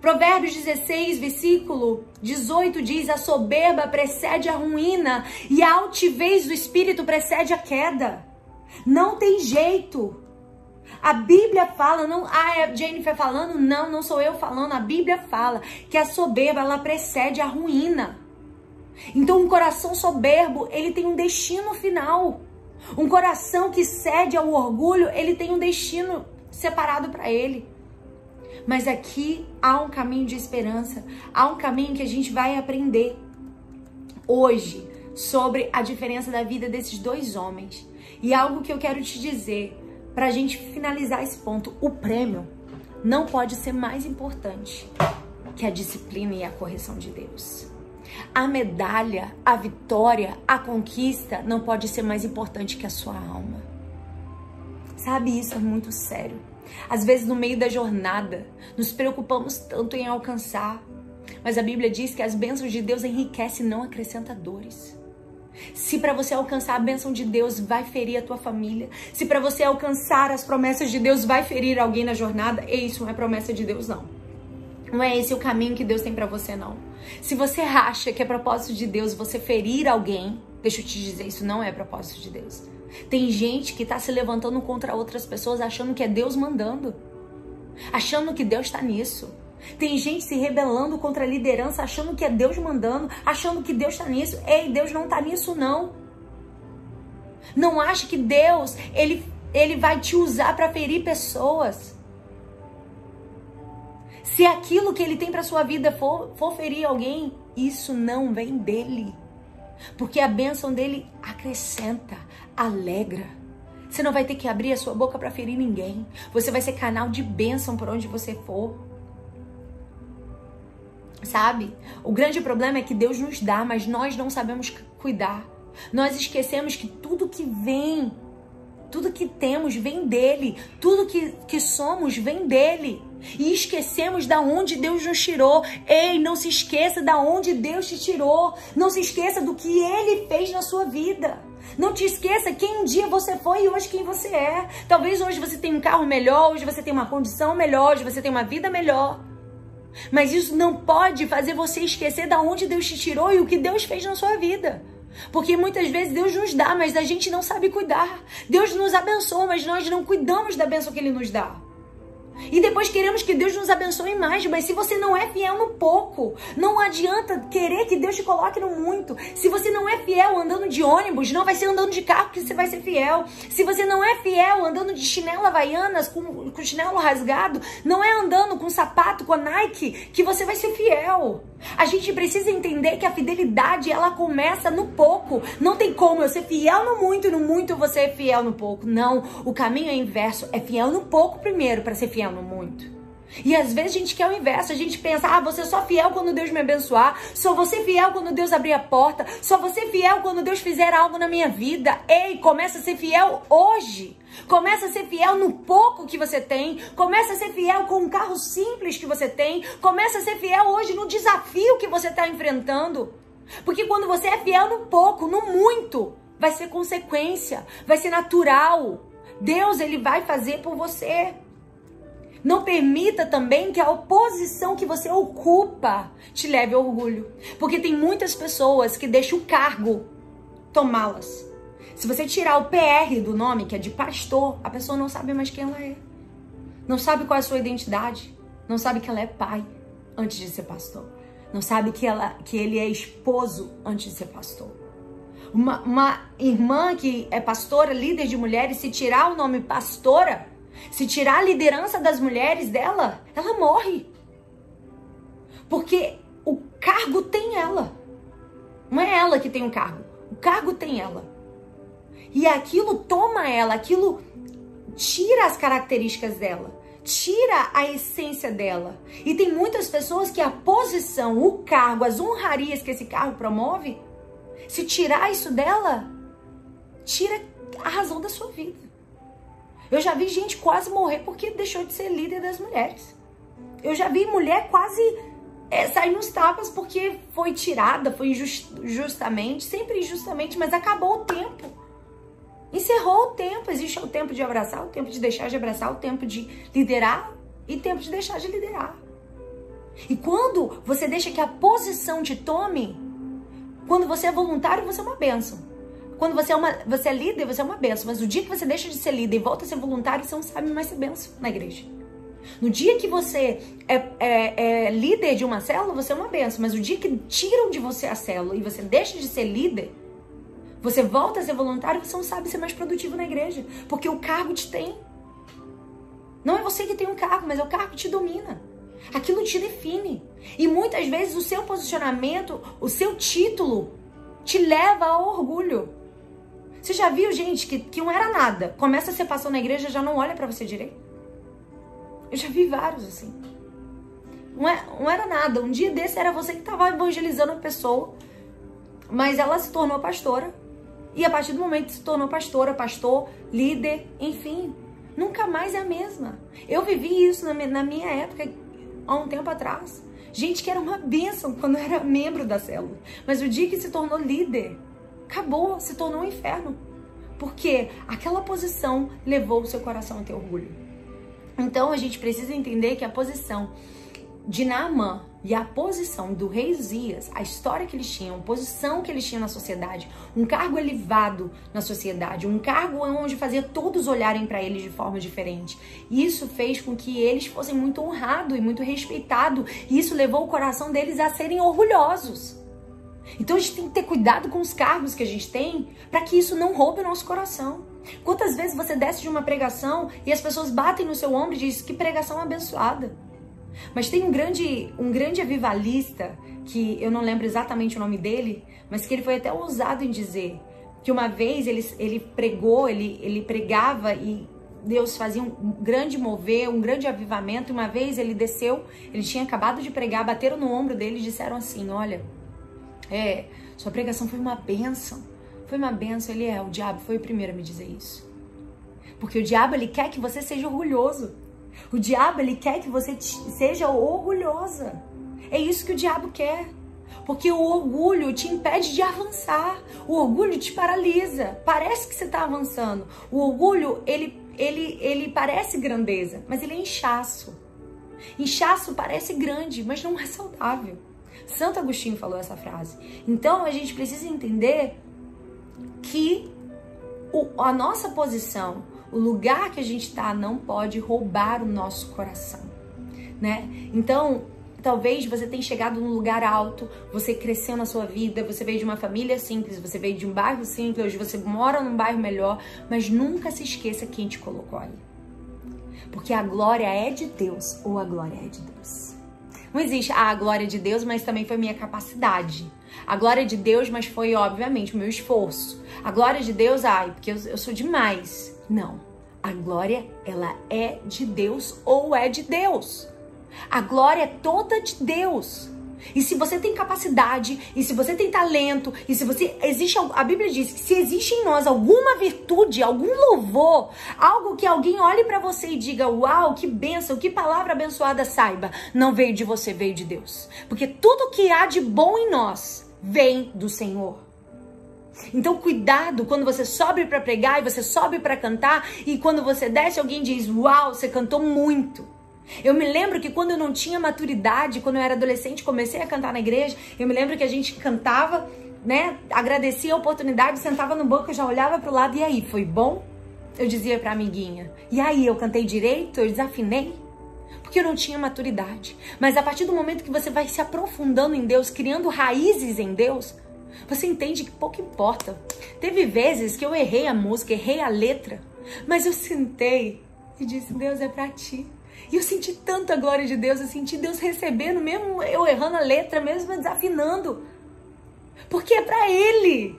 Provérbios 16, versículo 18 diz: A soberba precede a ruína e a altivez do espírito precede a queda. Não tem jeito. A Bíblia fala, não, ah, é Jennifer falando, não, não sou eu falando, a Bíblia fala que a soberba ela precede a ruína. Então um coração soberbo, ele tem um destino final. Um coração que cede ao orgulho, ele tem um destino separado para ele. Mas aqui há um caminho de esperança, há um caminho que a gente vai aprender hoje sobre a diferença da vida desses dois homens. E algo que eu quero te dizer, para a gente finalizar esse ponto, o prêmio não pode ser mais importante que a disciplina e a correção de Deus. A medalha, a vitória, a conquista não pode ser mais importante que a sua alma. Sabe, isso é muito sério. Às vezes, no meio da jornada, nos preocupamos tanto em alcançar, mas a Bíblia diz que as bênçãos de Deus enriquecem e não acrescentam dores. Se para você alcançar a bênção de Deus vai ferir a tua família, se para você alcançar as promessas de Deus vai ferir alguém na jornada, isso não é promessa de Deus não. Não é esse o caminho que Deus tem para você não. Se você acha que é propósito de Deus você ferir alguém, deixa eu te dizer, isso não é propósito de Deus. Tem gente que tá se levantando contra outras pessoas achando que é Deus mandando. Achando que Deus está nisso. Tem gente se rebelando contra a liderança, achando que é Deus mandando, achando que Deus está nisso. Ei, Deus não está nisso, não. Não ache que Deus, ele, ele vai te usar para ferir pessoas. Se aquilo que ele tem para sua vida for, for ferir alguém, isso não vem dele. Porque a bênção dele acrescenta, alegra. Você não vai ter que abrir a sua boca para ferir ninguém. Você vai ser canal de bênção por onde você for sabe? O grande problema é que Deus nos dá, mas nós não sabemos cuidar. Nós esquecemos que tudo que vem, tudo que temos vem dele, tudo que, que somos vem dele. E esquecemos da onde Deus nos tirou. Ei, não se esqueça da onde Deus te tirou. Não se esqueça do que ele fez na sua vida. Não te esqueça quem um dia você foi e hoje quem você é. Talvez hoje você tenha um carro melhor, hoje você tenha uma condição melhor, hoje você tenha uma vida melhor. Mas isso não pode fazer você esquecer da onde Deus te tirou e o que Deus fez na sua vida. Porque muitas vezes Deus nos dá, mas a gente não sabe cuidar. Deus nos abençoa, mas nós não cuidamos da bênção que Ele nos dá. E depois queremos que Deus nos abençoe mais, mas se você não é fiel no pouco, não adianta querer que Deus te coloque no muito. Se você não é fiel andando de ônibus, não vai ser andando de carro que você vai ser fiel. Se você não é fiel andando de chinelo havaianas, com, com chinelo rasgado, não é andando com sapato, com a Nike, que você vai ser fiel. A gente precisa entender que a fidelidade ela começa no pouco. Não tem como eu ser fiel no muito e no muito você é fiel no pouco. Não, o caminho é inverso. É fiel no pouco primeiro para ser fiel no muito. E às vezes a gente quer o inverso, a gente pensa, ah, você é só fiel quando Deus me abençoar, só você fiel quando Deus abrir a porta, só você fiel quando Deus fizer algo na minha vida. Ei, começa a ser fiel hoje. Começa a ser fiel no pouco que você tem. Começa a ser fiel com um carro simples que você tem. Começa a ser fiel hoje no desafio que você está enfrentando. Porque quando você é fiel no pouco, no muito, vai ser consequência, vai ser natural. Deus ele vai fazer por você. Não permita também que a oposição que você ocupa te leve ao orgulho. Porque tem muitas pessoas que deixam o cargo tomá-las. Se você tirar o PR do nome, que é de pastor, a pessoa não sabe mais quem ela é. Não sabe qual é a sua identidade. Não sabe que ela é pai antes de ser pastor. Não sabe que, ela, que ele é esposo antes de ser pastor. Uma, uma irmã que é pastora, líder de mulheres, se tirar o nome pastora, se tirar a liderança das mulheres dela, ela morre. Porque o cargo tem ela. Não é ela que tem o cargo. O cargo tem ela. E aquilo toma ela, aquilo tira as características dela, tira a essência dela. E tem muitas pessoas que a posição, o cargo, as honrarias que esse cargo promove, se tirar isso dela, tira a razão da sua vida. Eu já vi gente quase morrer porque deixou de ser líder das mulheres. Eu já vi mulher quase é, sair nos tapas porque foi tirada, foi injustamente, sempre injustamente, mas acabou o tempo. Encerrou o tempo. Existe o tempo de abraçar, o tempo de deixar de abraçar, o tempo de liderar e tempo de deixar de liderar. E quando você deixa que a posição te tome, quando você é voluntário, você é uma benção. Quando você é, uma, você é líder, você é uma benção. Mas o dia que você deixa de ser líder e volta a ser voluntário, você não sabe mais ser benção na igreja. No dia que você é, é, é, líder de uma célula, você é uma benção. Mas o dia que tiram de você a célula e você deixa de ser líder, você volta a ser voluntário, você não sabe ser mais produtivo na igreja. Porque o cargo te tem. Não é você que tem um cargo, mas é o cargo que te domina. Aquilo te define. E muitas vezes o seu posicionamento, o seu título, te leva ao orgulho. Você já viu gente que, que não era nada, começa a ser passou na igreja já não olha para você direito? Eu já vi vários assim. Não, é, não era nada. Um dia desse era você que estava evangelizando a pessoa, mas ela se tornou pastora. E a partir do momento que se tornou pastora, pastor, líder, enfim, nunca mais é a mesma. Eu vivi isso na na minha época, há um tempo atrás. Gente que era uma bênção quando era membro da célula. Mas o dia que se tornou líder, acabou, se tornou um inferno. Porque aquela posição levou o seu coração a ter orgulho. Então a gente precisa entender que a posição de Naamã e a posição do rei Zias, a história que eles tinham, a posição que eles tinham na sociedade, um cargo elevado na sociedade, um cargo onde fazia todos olharem para eles de forma diferente. Isso fez com que eles fossem muito honrados e muito respeitados, e isso levou o coração deles a serem orgulhosos. Então a gente tem que ter cuidado com os cargos que a gente tem para que isso não roube o nosso coração. Quantas vezes você desce de uma pregação e as pessoas batem no seu ombro e dizem que pregação abençoada? Mas tem um grande, um grande avivalista, que eu não lembro exatamente o nome dele, mas que ele foi até ousado em dizer que uma vez ele, ele pregou, ele, ele pregava e Deus fazia um grande mover, um grande avivamento. Uma vez ele desceu, ele tinha acabado de pregar, bateram no ombro dele e disseram assim: Olha, é, sua pregação foi uma benção. Foi uma benção. Ele é, o diabo foi o primeiro a me dizer isso. Porque o diabo ele quer que você seja orgulhoso. O diabo, ele quer que você seja orgulhosa. É isso que o diabo quer. Porque o orgulho te impede de avançar. O orgulho te paralisa. Parece que você está avançando. O orgulho, ele, ele, ele parece grandeza, mas ele é inchaço. Inchaço parece grande, mas não é saudável. Santo Agostinho falou essa frase. Então a gente precisa entender que o, a nossa posição, o lugar que a gente está não pode roubar o nosso coração, né? Então, talvez você tenha chegado num lugar alto, você cresceu na sua vida, você veio de uma família simples, você veio de um bairro simples, você mora num bairro melhor, mas nunca se esqueça quem te colocou ali. Porque a glória é de Deus ou a glória é de Deus. Não existe ah, a glória de Deus, mas também foi minha capacidade. A glória de Deus, mas foi, obviamente, o meu esforço. A glória de Deus, ai, porque eu, eu sou demais. Não. A glória, ela é de Deus ou é de Deus. A glória é toda de Deus. E se você tem capacidade, e se você tem talento, e se você existe a Bíblia diz que se existe em nós alguma virtude, algum louvor, algo que alguém olhe para você e diga: "Uau, que bênção, que palavra abençoada", saiba, não veio de você, veio de Deus. Porque tudo que há de bom em nós vem do Senhor. Então, cuidado quando você sobe para pregar e você sobe para cantar e quando você desce, alguém diz: Uau, você cantou muito. Eu me lembro que quando eu não tinha maturidade, quando eu era adolescente, comecei a cantar na igreja. Eu me lembro que a gente cantava, né? Agradecia a oportunidade, sentava no banco, já olhava para o lado e aí, foi bom? Eu dizia para amiguinha. E aí, eu cantei direito? Eu desafinei? Porque eu não tinha maturidade. Mas a partir do momento que você vai se aprofundando em Deus, criando raízes em Deus, você entende que pouco importa. Teve vezes que eu errei a música, errei a letra, mas eu sentei e disse: Deus é para ti. E eu senti tanta glória de Deus, eu senti Deus recebendo, mesmo eu errando a letra, mesmo desafinando. Porque é para Ele.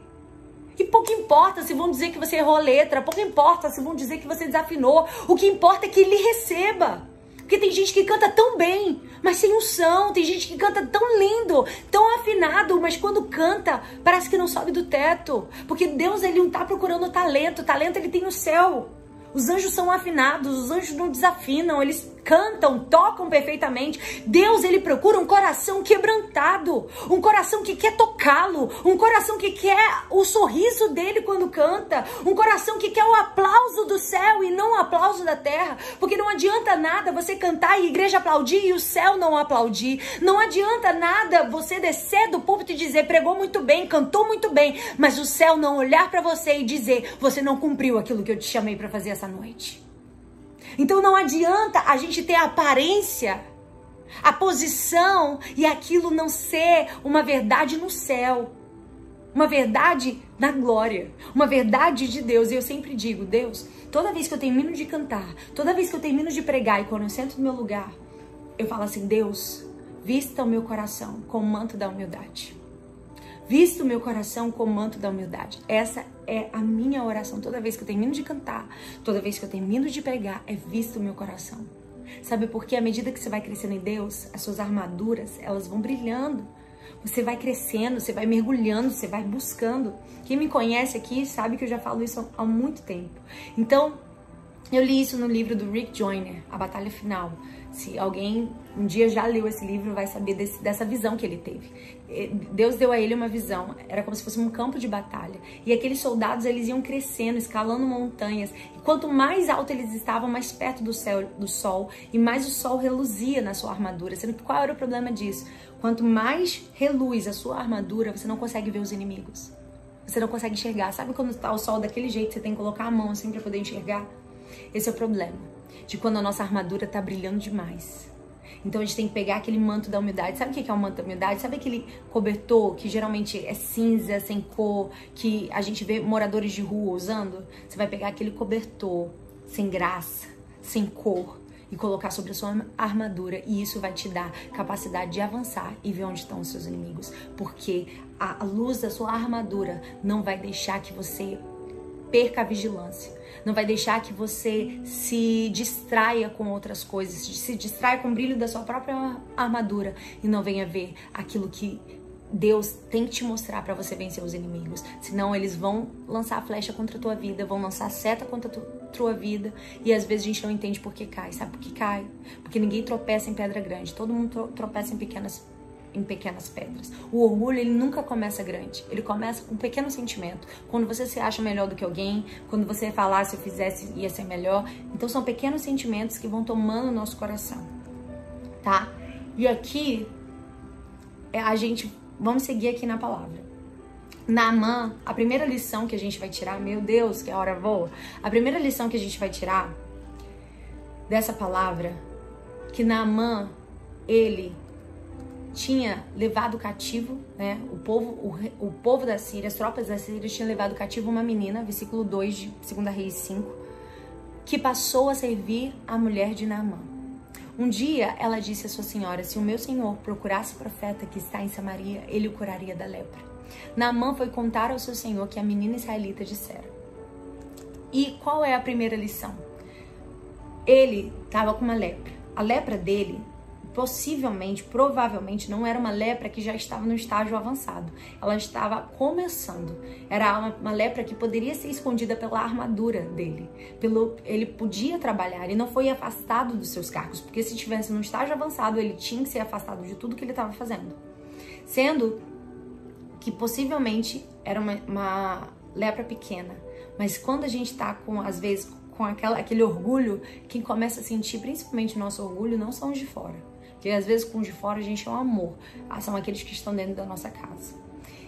E pouco importa se vão dizer que você errou a letra, pouco importa se vão dizer que você desafinou. O que importa é que Ele receba. Porque tem gente que canta tão bem, mas sem unção. Tem gente que canta tão lindo, tão afinado, mas quando canta, parece que não sobe do teto. Porque Deus, ele não tá procurando talento. Talento ele tem no céu. Os anjos são afinados, os anjos não desafinam, eles cantam, tocam perfeitamente. Deus, ele procura um coração quebrantado, um coração que quer tocá-lo, um coração que quer o sorriso dele quando canta, um coração que quer o aplauso do céu e não o aplauso da terra, porque não adianta nada você cantar e a igreja aplaudir e o céu não aplaudir. Não adianta nada você descer do púlpito e dizer pregou muito bem, cantou muito bem, mas o céu não olhar para você e dizer você não cumpriu aquilo que eu te chamei para fazer essa noite. Então não adianta a gente ter a aparência, a posição e aquilo não ser uma verdade no céu. Uma verdade na glória, uma verdade de Deus. E eu sempre digo, Deus, toda vez que eu termino de cantar, toda vez que eu termino de pregar e quando eu sento no meu lugar, eu falo assim: Deus, vista o meu coração com o manto da humildade. Visto meu coração com o manto da humildade. Essa é a minha oração toda vez que eu termino de cantar, toda vez que eu termino de pregar, é visto meu coração. Sabe por quê? À medida que você vai crescendo em Deus, as suas armaduras, elas vão brilhando. Você vai crescendo, você vai mergulhando, você vai buscando. Quem me conhece aqui sabe que eu já falo isso há muito tempo. Então, eu li isso no livro do Rick Joyner, A Batalha Final. Se alguém um dia já leu esse livro, vai saber desse, dessa visão que ele teve. Deus deu a ele uma visão, era como se fosse um campo de batalha. E aqueles soldados, eles iam crescendo, escalando montanhas. E quanto mais alto eles estavam, mais perto do céu, do sol, e mais o sol reluzia na sua armadura. Sendo que qual era o problema disso? Quanto mais reluz a sua armadura, você não consegue ver os inimigos. Você não consegue enxergar. Sabe quando está o sol daquele jeito, você tem que colocar a mão assim para poder enxergar? Esse é o problema. De quando a nossa armadura está brilhando demais. Então a gente tem que pegar aquele manto da humildade. Sabe o que é o manto da humildade? Sabe aquele cobertor que geralmente é cinza, sem cor, que a gente vê moradores de rua usando? Você vai pegar aquele cobertor sem graça, sem cor e colocar sobre a sua armadura e isso vai te dar capacidade de avançar e ver onde estão os seus inimigos, porque a luz da sua armadura não vai deixar que você perca a vigilância não vai deixar que você se distraia com outras coisas, se distraia com o brilho da sua própria armadura e não venha ver aquilo que Deus tem que te mostrar para você vencer os inimigos. Senão eles vão lançar flecha contra a tua vida, vão lançar seta contra a tua vida. E às vezes a gente não entende por que cai. Sabe por que cai? Porque ninguém tropeça em pedra grande. Todo mundo tropeça em pequenas em pequenas pedras. O orgulho, ele nunca começa grande. Ele começa com um pequeno sentimento. Quando você se acha melhor do que alguém, quando você falar se eu fizesse ia ser melhor. Então são pequenos sentimentos que vão tomando o nosso coração. Tá? E aqui é, a gente vamos seguir aqui na palavra. Naamã, a primeira lição que a gente vai tirar, meu Deus, que hora voa. A primeira lição que a gente vai tirar dessa palavra que Naamã, ele tinha levado cativo, né? O povo, o, o povo da Síria, as tropas da Síria tinham levado cativo uma menina, versículo 2 de 2 Reis 5, que passou a servir a mulher de Naamã. Um dia ela disse à sua senhora: Se o meu senhor procurasse o profeta que está em Samaria, ele o curaria da lepra. Naamã foi contar ao seu senhor que a menina israelita dissera. E qual é a primeira lição? Ele estava com uma lepra. A lepra dele possivelmente, provavelmente, não era uma lepra que já estava no estágio avançado. Ela estava começando. Era uma, uma lepra que poderia ser escondida pela armadura dele. Pelo, ele podia trabalhar e não foi afastado dos seus cargos, porque se estivesse no estágio avançado, ele tinha que ser afastado de tudo que ele estava fazendo. Sendo que possivelmente era uma, uma lepra pequena. Mas quando a gente está com, às vezes, com aquela, aquele orgulho, quem começa a sentir principalmente nosso orgulho não são os de fora que às vezes com os de fora a gente é o amor, ah, são aqueles que estão dentro da nossa casa.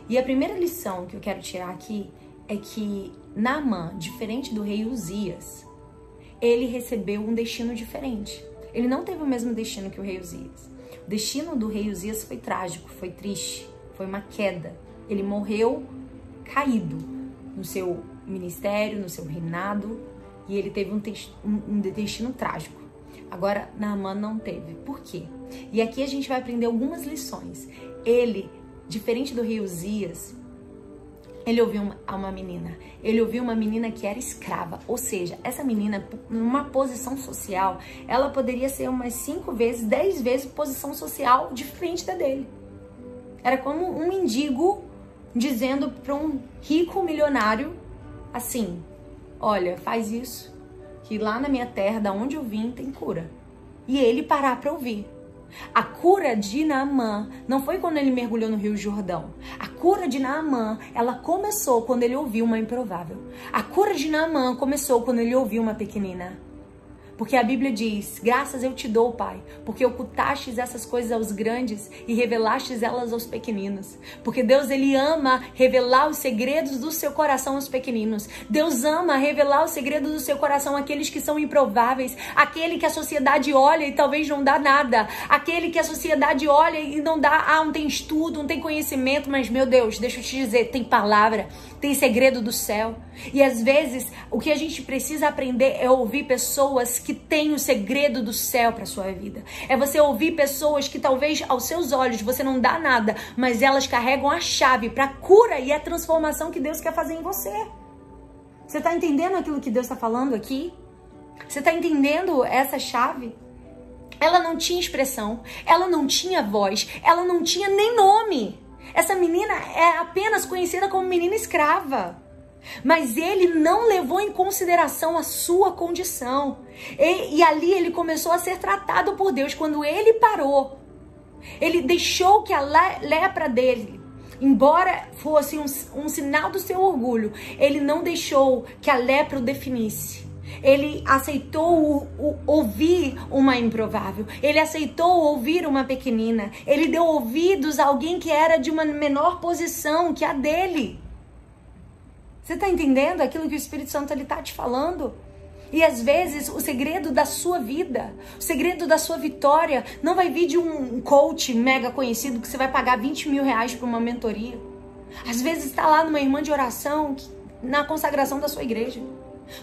E a primeira lição que eu quero tirar aqui é que Naamã, diferente do rei Uzias, ele recebeu um destino diferente. Ele não teve o mesmo destino que o rei Uzias. O destino do rei Uzias foi trágico, foi triste, foi uma queda. Ele morreu caído no seu ministério, no seu reinado, e ele teve um, um, um destino trágico. Agora, Naaman não teve. Por quê? E aqui a gente vai aprender algumas lições. Ele, diferente do rei Uzias, ele ouviu uma, uma menina. Ele ouviu uma menina que era escrava. Ou seja, essa menina, numa posição social, ela poderia ser umas cinco vezes, dez vezes posição social diferente da dele. Era como um mendigo dizendo para um rico milionário assim: Olha, faz isso, que lá na minha terra, da onde eu vim, tem cura. E ele parar para ouvir. A cura de Naamã não foi quando ele mergulhou no Rio Jordão. A cura de Naamã, ela começou quando ele ouviu uma improvável. A cura de Naamã começou quando ele ouviu uma pequenina. Porque a Bíblia diz: Graças eu te dou, Pai, porque ocultastes essas coisas aos grandes e revelastes elas aos pequeninos. Porque Deus, Ele ama revelar os segredos do seu coração aos pequeninos. Deus ama revelar os segredos do seu coração àqueles que são improváveis, aquele que a sociedade olha e talvez não dá nada, aquele que a sociedade olha e não dá, ah, não tem estudo, não tem conhecimento, mas meu Deus, deixa eu te dizer, tem palavra, tem segredo do céu. E às vezes o que a gente precisa aprender é ouvir pessoas que têm o segredo do céu para sua vida. É você ouvir pessoas que talvez aos seus olhos você não dá nada, mas elas carregam a chave para a cura e a transformação que Deus quer fazer em você. Você está entendendo aquilo que Deus está falando aqui? Você está entendendo essa chave? Ela não tinha expressão, ela não tinha voz, ela não tinha nem nome. Essa menina é apenas conhecida como menina escrava. Mas ele não levou em consideração a sua condição. E, e, ali ele começou a ser tratado por Deus. Quando ele parou, ele deixou que a lepra dele, embora fosse um, um sinal do seu orgulho, ele não deixou que a lepra o definisse. Ele aceitou o, o, ouvir uma improvável. Ele aceitou ouvir uma pequenina. Ele deu ouvidos a alguém que era de uma menor posição que a dele. Você está entendendo aquilo que o Espírito Santo está te falando? E às vezes o segredo da sua vida, o segredo da sua vitória, não vai vir de um coach mega conhecido que você vai pagar 20 mil reais para uma mentoria. Às vezes está lá numa irmã de oração, na consagração da sua igreja.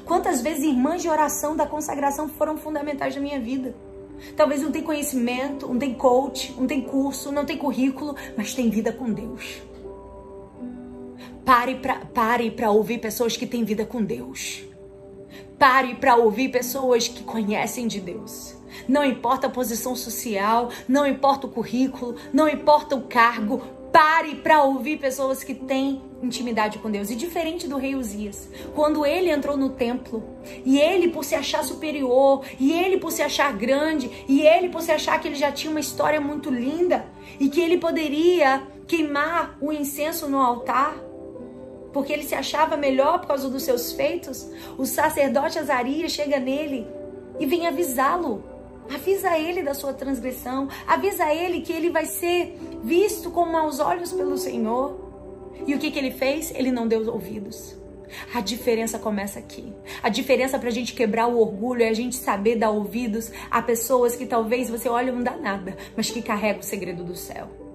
Quantas vezes irmãs de oração da consagração foram fundamentais na minha vida? Talvez não tem conhecimento, não tem coach, não tem curso, não tem currículo, mas tem vida com Deus. Pare para pare para ouvir pessoas que têm vida com Deus. Pare para ouvir pessoas que conhecem de Deus. Não importa a posição social, não importa o currículo, não importa o cargo, Pare para ouvir pessoas que têm intimidade com Deus. E diferente do rei Uzias, quando ele entrou no templo, e ele por se achar superior, e ele por se achar grande, e ele por se achar que ele já tinha uma história muito linda, e que ele poderia queimar o incenso no altar, porque ele se achava melhor por causa dos seus feitos, o sacerdote Azarias chega nele e vem avisá-lo Avisa ele da sua transgressão. Avisa ele que ele vai ser visto com maus olhos pelo Senhor. E o que, que ele fez? Ele não deu ouvidos. A diferença começa aqui. A diferença para a gente quebrar o orgulho é a gente saber dar ouvidos a pessoas que talvez você olhe não dá nada, mas que carregam o segredo do céu.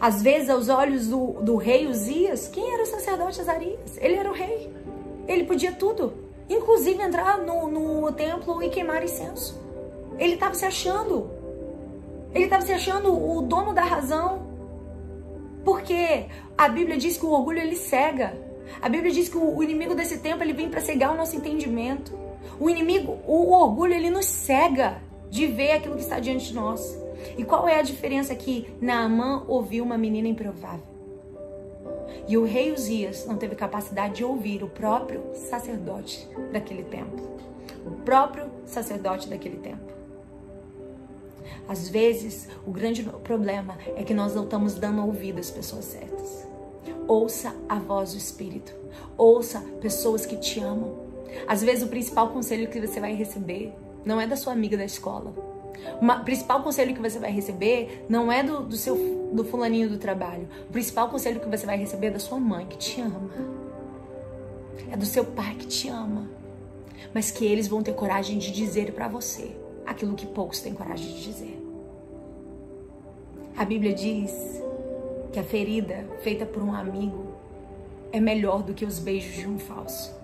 Às vezes, aos olhos do, do rei Uzias, quem era o sacerdote Azarias? Ele era o rei. Ele podia tudo, inclusive entrar no, no templo e queimar incenso. Ele estava se achando. Ele estava se achando o dono da razão. Porque a Bíblia diz que o orgulho ele cega. A Bíblia diz que o inimigo desse tempo ele vem para cegar o nosso entendimento. O inimigo, o orgulho, ele nos cega de ver aquilo que está diante de nós. E qual é a diferença aqui? Naamã ouviu uma menina improvável. E o rei Uzias não teve capacidade de ouvir o próprio sacerdote daquele templo. O próprio sacerdote daquele templo. Às vezes, o grande problema é que nós não estamos dando ouvido às pessoas certas. Ouça a voz do Espírito. Ouça pessoas que te amam. Às vezes, o principal conselho que você vai receber não é da sua amiga da escola. O principal conselho que você vai receber não é do, do seu do fulaninho do trabalho. O principal conselho que você vai receber é da sua mãe que te ama. É do seu pai que te ama. Mas que eles vão ter coragem de dizer para você aquilo que poucos têm coragem de dizer. A Bíblia diz que a ferida feita por um amigo é melhor do que os beijos de um falso.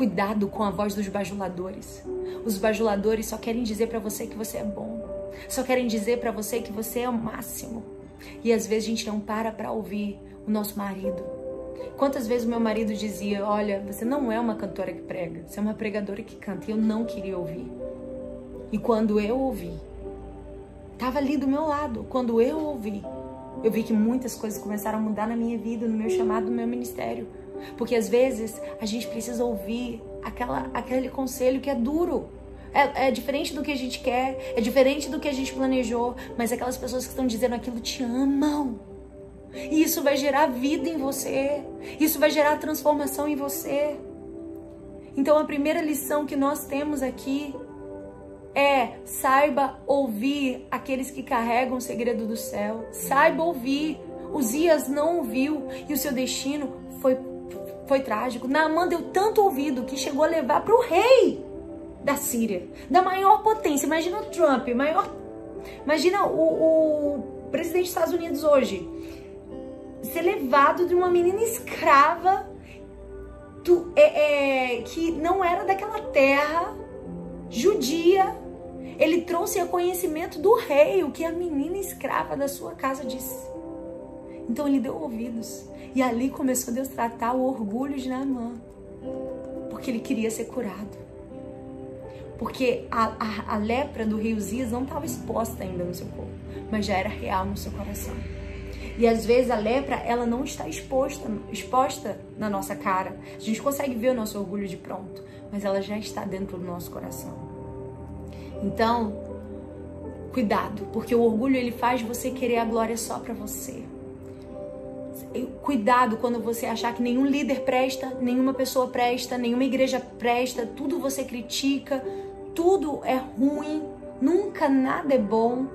Cuidado com a voz dos bajuladores. Os bajuladores só querem dizer para você que você é bom. Só querem dizer para você que você é o máximo. E às vezes a gente não para para ouvir o nosso marido. Quantas vezes meu marido dizia: Olha, você não é uma cantora que prega, você é uma pregadora que canta. E eu não queria ouvir. E quando eu ouvi, estava ali do meu lado. Quando eu ouvi, eu vi que muitas coisas começaram a mudar na minha vida, no meu chamado, no meu ministério. Porque às vezes a gente precisa ouvir aquela, aquele conselho que é duro. É, é, diferente do que a gente quer, é diferente do que a gente planejou, mas aquelas pessoas que estão dizendo aquilo te amam. E isso vai gerar vida em você, isso vai gerar transformação em você. Então a primeira lição que nós temos aqui é saiba ouvir aqueles que carregam o segredo do céu. Saiba ouvir. Uzias não ouviu e o seu destino foi, foi trágico. Naamã deu tanto ouvido que chegou a levar para o rei da Síria, da maior potência. Imagina o Trump, maior. Imagina o, o presidente dos Estados Unidos hoje ser levado de uma menina escrava do, é, é, que não era daquela terra judia. Ele trouxe a conhecimento do rei, o que a menina escrava da sua casa disse. Então ele deu ouvidos. E ali começou Deus a tratar o orgulho de Naamã. Porque ele queria ser curado. Porque a, a, a lepra do rio Zias não estava exposta ainda no seu corpo, mas já era real no seu coração. E às vezes a lepra, ela não está exposta, exposta na nossa cara. A gente consegue ver o nosso orgulho de pronto, mas ela já está dentro do nosso coração. Então, cuidado, porque o orgulho ele faz você querer a glória só para você. Cuidado quando você achar que nenhum líder presta, nenhuma pessoa presta, nenhuma igreja presta, tudo você critica, tudo é ruim, nunca nada é bom.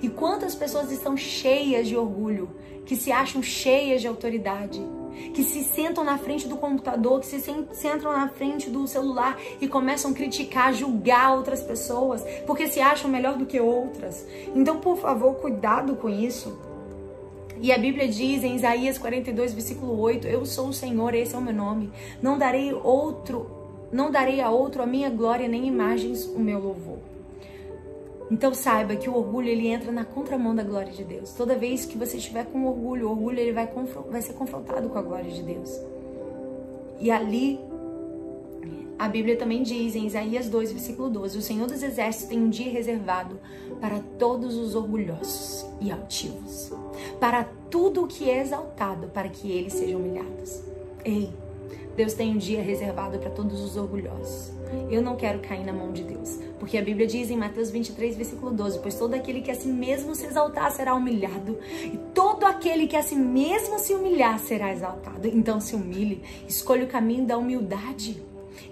E quantas pessoas estão cheias de orgulho, que se acham cheias de autoridade, que se sentam na frente do computador, que se sentam na frente do celular e começam a criticar, julgar outras pessoas, porque se acham melhor do que outras. Então, por favor, cuidado com isso. E a Bíblia diz em Isaías 42, versículo 8: Eu sou o Senhor, esse é o meu nome. Não darei outro, não darei a outro a minha glória nem imagens o meu louvor. Então saiba que o orgulho ele entra na contramão da glória de Deus. Toda vez que você estiver com orgulho, o orgulho ele vai, vai ser confrontado com a glória de Deus. E ali a Bíblia também diz em Isaías 2, versículo 12: O Senhor dos Exércitos tem um dia reservado para todos os orgulhosos e altivos, para tudo o que é exaltado, para que eles sejam humilhados. Ei, Deus tem um dia reservado para todos os orgulhosos. Eu não quero cair na mão de Deus. Porque a Bíblia diz em Mateus 23, versículo 12: Pois todo aquele que a si mesmo se exaltar será humilhado, e todo aquele que a si mesmo se humilhar será exaltado. Então se humilhe, escolha o caminho da humildade.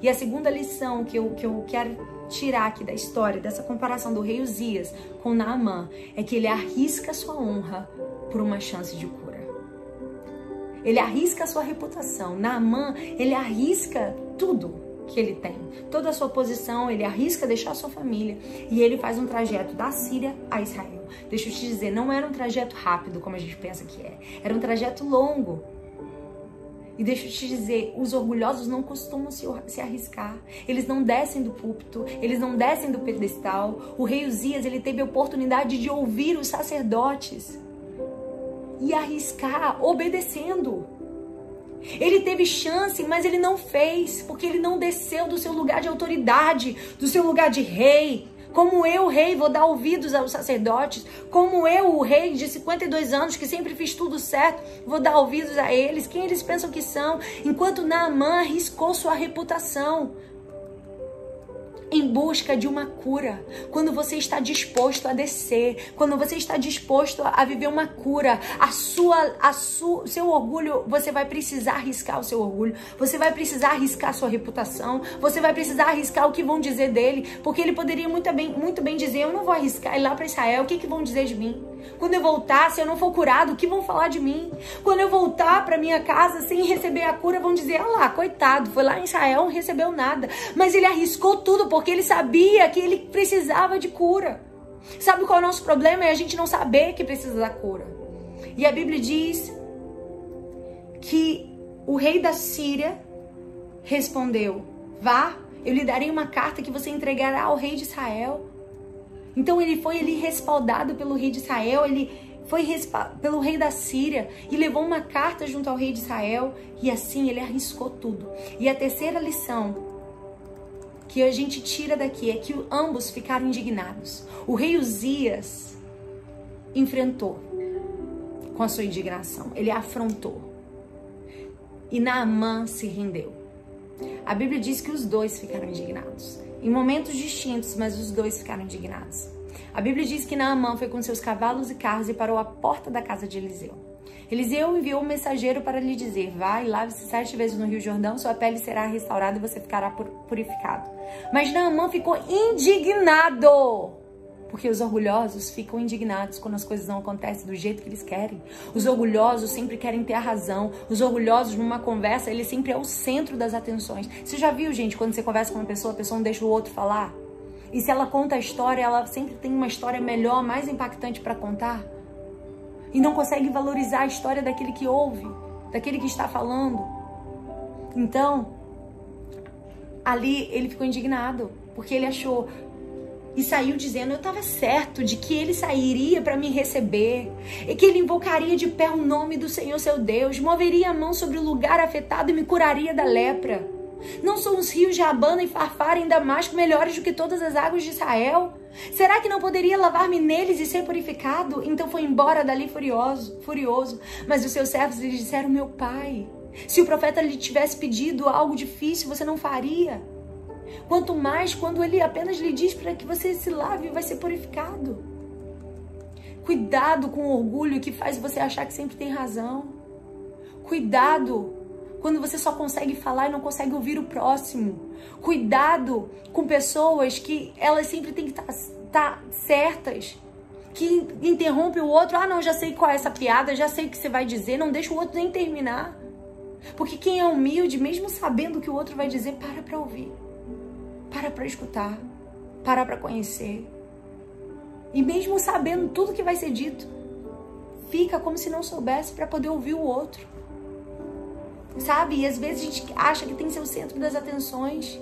E a segunda lição que eu, que eu quero tirar aqui da história, dessa comparação do rei Uzias com Naamã, é que ele arrisca sua honra por uma chance de cura. Ele arrisca a sua reputação. Naamã, ele arrisca tudo que ele tem, toda a sua posição, ele arrisca deixar a sua família e ele faz um trajeto da Síria a Israel. Deixa eu te dizer, não era um trajeto rápido como a gente pensa que é, era um trajeto longo. E deixa eu te dizer, os orgulhosos não costumam se, arriscar. Eles não descem do púlpito, eles não descem do pedestal. O rei Uzias, ele teve a oportunidade de ouvir os sacerdotes e arriscar obedecendo. Ele teve chance, mas ele não fez, porque ele não desceu do seu lugar de autoridade, do seu lugar de rei. Como eu, rei, vou dar ouvidos aos sacerdotes. Como eu, o rei de 52 anos, que sempre fiz tudo certo, vou dar ouvidos a eles. Quem eles pensam que são? Enquanto Naamã arriscou sua reputação em busca de uma cura. Quando você está disposto a descer, quando você está disposto a viver uma cura, a sua, a seu orgulho, você vai precisar arriscar o seu orgulho, você vai precisar arriscar a sua reputação, você vai precisar arriscar o que vão dizer dele, porque ele poderia muito bem, muito bem dizer: Eu não vou arriscar ir lá para Israel, o que, que vão dizer de mim? Quando eu voltar, se eu não for curado, o que vão falar de mim? Quando eu voltar para minha casa sem receber a cura, vão dizer: olha lá, coitado, foi lá em Israel, não recebeu nada. Mas ele arriscou tudo porque ele sabia que ele precisava de cura. Sabe qual é o nosso problema? É a gente não saber que precisa da cura. E a Bíblia diz que o rei da Síria respondeu: Vá, eu lhe darei uma carta que você entregará ao rei de Israel. Então ele foi ali respaldado pelo rei de Israel, ele foi pelo rei da Síria e levou uma carta junto ao rei de Israel e assim ele arriscou tudo. E a terceira lição que a gente tira daqui é que ambos ficaram indignados. O rei Uzias enfrentou com a sua indignação, ele afrontou. E Naamã se rendeu. A Bíblia diz que os dois ficaram indignados. Em momentos distintos, mas os dois ficaram indignados. A Bíblia diz que Naamã foi com seus cavalos e carros e parou à porta da casa de Eliseu. Eliseu enviou um mensageiro para lhe dizer: Vai, lave-se sete vezes no Rio Jordão, sua pele será restaurada e você ficará purificado. Mas Naamã ficou indignado. Porque os orgulhosos ficam indignados quando as coisas não acontecem do jeito que eles querem. Os orgulhosos sempre querem ter a razão. Os orgulhosos, numa conversa, ele sempre é o centro das atenções. Você já viu, gente, quando você conversa com uma pessoa, a pessoa não deixa o outro falar? E se ela conta a história, ela sempre tem uma história melhor, mais impactante para contar? E não consegue valorizar a história daquele que ouve, daquele que está falando. Então, ali ele ficou indignado, porque ele achou, e saiu dizendo: Eu estava certo de que ele sairia para me receber, e que ele invocaria de pé o nome do Senhor seu Deus, moveria a mão sobre o lugar afetado e me curaria da lepra. Não são os rios de Abana e Farfar em Damasco melhores do que todas as águas de Israel? Será que não poderia lavar-me neles e ser purificado? Então foi embora dali furioso, furioso. Mas os seus servos lhe disseram: Meu pai, se o profeta lhe tivesse pedido algo difícil, você não faria. Quanto mais quando ele apenas lhe diz para que você se lave e vai ser purificado. Cuidado com o orgulho que faz você achar que sempre tem razão. Cuidado quando você só consegue falar e não consegue ouvir o próximo. Cuidado com pessoas que elas sempre têm que estar tá, tá certas. Que interrompe o outro. Ah, não, já sei qual é essa piada, já sei o que você vai dizer. Não deixa o outro nem terminar. Porque quem é humilde, mesmo sabendo o que o outro vai dizer, para para ouvir. Para para escutar. Para para conhecer. E mesmo sabendo tudo que vai ser dito, fica como se não soubesse para poder ouvir o outro. Sabe? E às vezes a gente acha que tem que ser o centro das atenções.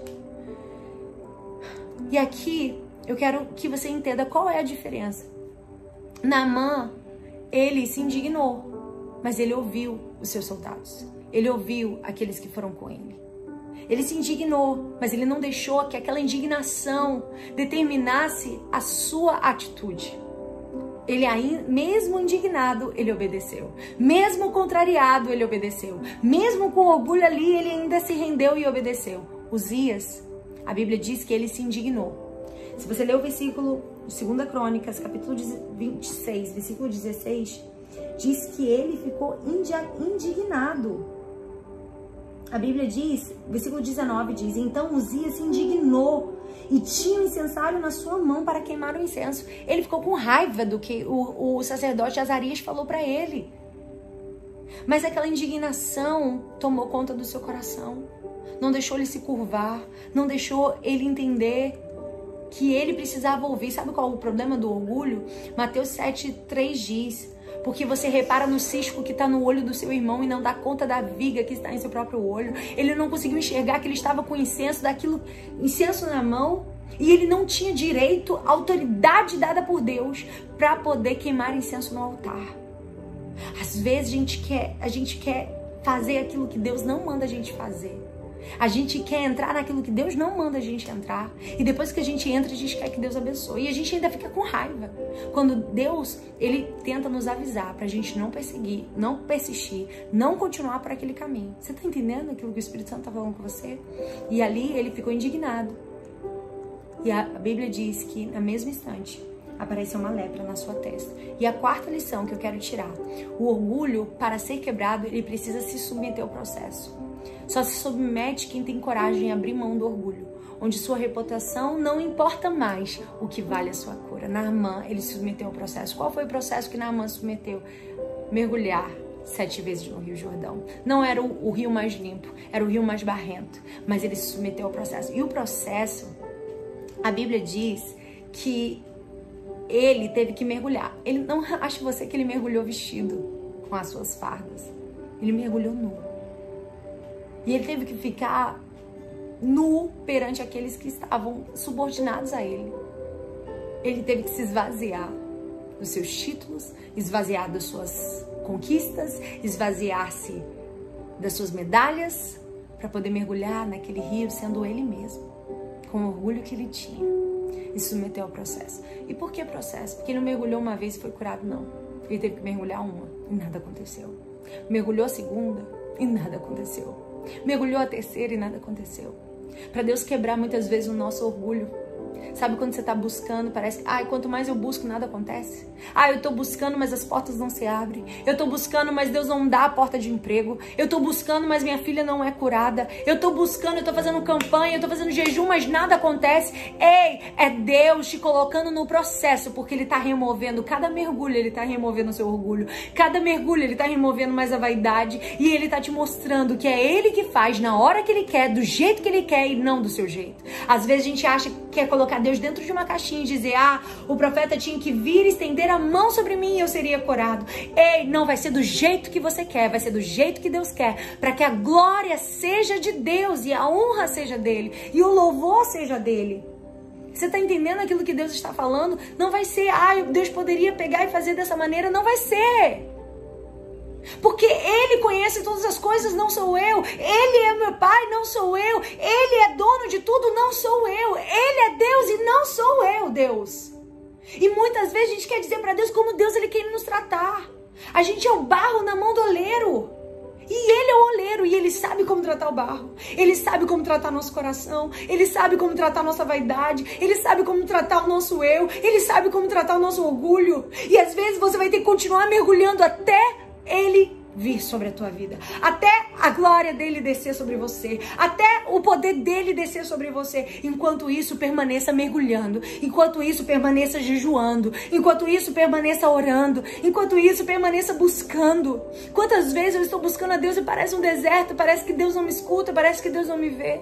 E aqui eu quero que você entenda qual é a diferença. Naamã, ele se indignou, mas ele ouviu os seus soldados. Ele ouviu aqueles que foram com ele. Ele se indignou, mas ele não deixou que aquela indignação determinasse a sua atitude. Ele mesmo indignado, ele obedeceu. Mesmo contrariado, ele obedeceu. Mesmo com orgulho ali, ele ainda se rendeu e obedeceu. Uzias, a Bíblia diz que ele se indignou. Se você ler o versículo de 2 Crônicas, capítulo 26, versículo 16, diz que ele ficou indignado a Bíblia diz, versículo 19 diz: Então Uzias se indignou e tinha o um incensário na sua mão para queimar o incenso. Ele ficou com raiva do que o, o sacerdote Azarias falou para ele. Mas aquela indignação tomou conta do seu coração. Não deixou ele se curvar, não deixou ele entender que ele precisava ouvir. Sabe qual é o problema do orgulho? Mateus 7,3 diz: porque você repara no cisco que está no olho do seu irmão e não dá conta da viga que está em seu próprio olho. Ele não conseguiu enxergar que ele estava com incenso, daquilo, incenso na mão, e ele não tinha direito, autoridade dada por Deus para poder queimar incenso no altar. Às vezes a gente quer, a gente quer fazer aquilo que Deus não manda a gente fazer. A gente quer entrar naquilo que Deus não manda a gente entrar. E depois que a gente entra, a gente quer que Deus abençoe. E a gente ainda fica com raiva. Quando Deus, ele tenta nos avisar pra gente não perseguir, não persistir, não continuar por aquele caminho. Você tá entendendo aquilo que o Espírito Santo tá falando com você? E ali ele ficou indignado. E a Bíblia diz que, na mesma instante, apareceu uma lepra na sua testa. E a quarta lição que eu quero tirar: o orgulho, para ser quebrado, ele precisa se submeter ao processo. Só se submete quem tem coragem em abrir mão do orgulho, onde sua reputação não importa mais o que vale a sua cura. Naamã, ele submeteu ao processo. Qual foi o processo que Naamã submeteu? Mergulhar sete vezes no Rio Jordão. Não era o, o rio mais limpo, era o rio mais barrento, mas ele se submeteu ao processo. E o processo, a Bíblia diz que ele teve que mergulhar. Ele não acha você que ele mergulhou vestido com as suas fardas. Ele mergulhou nu. E ele teve que ficar nu perante aqueles que estavam subordinados a ele. Ele teve que se esvaziar dos seus títulos, esvaziar das suas conquistas, esvaziar-se das suas medalhas, para poder mergulhar naquele rio sendo ele mesmo, com o orgulho que ele tinha, e submeteu ao processo. E por que processo? Porque ele não mergulhou uma vez e foi curado, não. Ele teve que mergulhar uma e nada aconteceu. Mergulhou a segunda e nada aconteceu. Mergulhou a terceira e nada aconteceu. Para Deus quebrar muitas vezes o nosso orgulho, Sabe quando você está buscando, parece que, ai, quanto mais eu busco, nada acontece. Ah, eu estou buscando, mas as portas não se abrem. Eu estou buscando, mas Deus não dá a porta de emprego. Eu estou buscando, mas minha filha não é curada. Eu estou buscando, eu estou fazendo campanha, eu estou fazendo jejum, mas nada acontece. Ei, é Deus te colocando no processo, porque Ele está removendo, cada mergulho Ele está removendo o seu orgulho. Cada mergulho Ele está removendo mais a vaidade. E Ele está te mostrando que é Ele que faz na hora que Ele quer, do jeito que Ele quer e não do seu jeito. Às vezes a gente acha que é colocar Deus dentro de uma caixinha e dizer: Ah, o profeta tinha que vir estender a mão sobre mim e eu seria curado. Ei, não vai ser do jeito que você quer, vai ser do jeito que Deus quer, para que a glória seja de Deus e a honra seja dele e o louvor seja dele. Você está entendendo aquilo que Deus está falando? Não vai ser, ah, Deus poderia pegar e fazer dessa maneira. Não vai ser. Porque Ele conhece todas as coisas, não sou eu. Ele é meu Pai, não sou eu. Ele é dono de tudo, não sou eu. Ele é Deus e não sou eu, Deus. E muitas vezes a gente quer dizer para Deus como Deus ele quer nos tratar. A gente é o barro na mão do oleiro. E ele é o oleiro e ele sabe como tratar o barro. Ele sabe como tratar nosso coração. Ele sabe como tratar nossa vaidade. Ele sabe como tratar o nosso eu. Ele sabe como tratar o nosso orgulho. E às vezes você vai ter que continuar mergulhando até ele vir sobre a tua vida, até a glória dele descer sobre você, até o poder dele descer sobre você. Enquanto isso, permaneça mergulhando, enquanto isso, permaneça jejuando, enquanto isso, permaneça orando, enquanto isso, permaneça buscando. Quantas vezes eu estou buscando a Deus e parece um deserto, parece que Deus não me escuta, parece que Deus não me vê.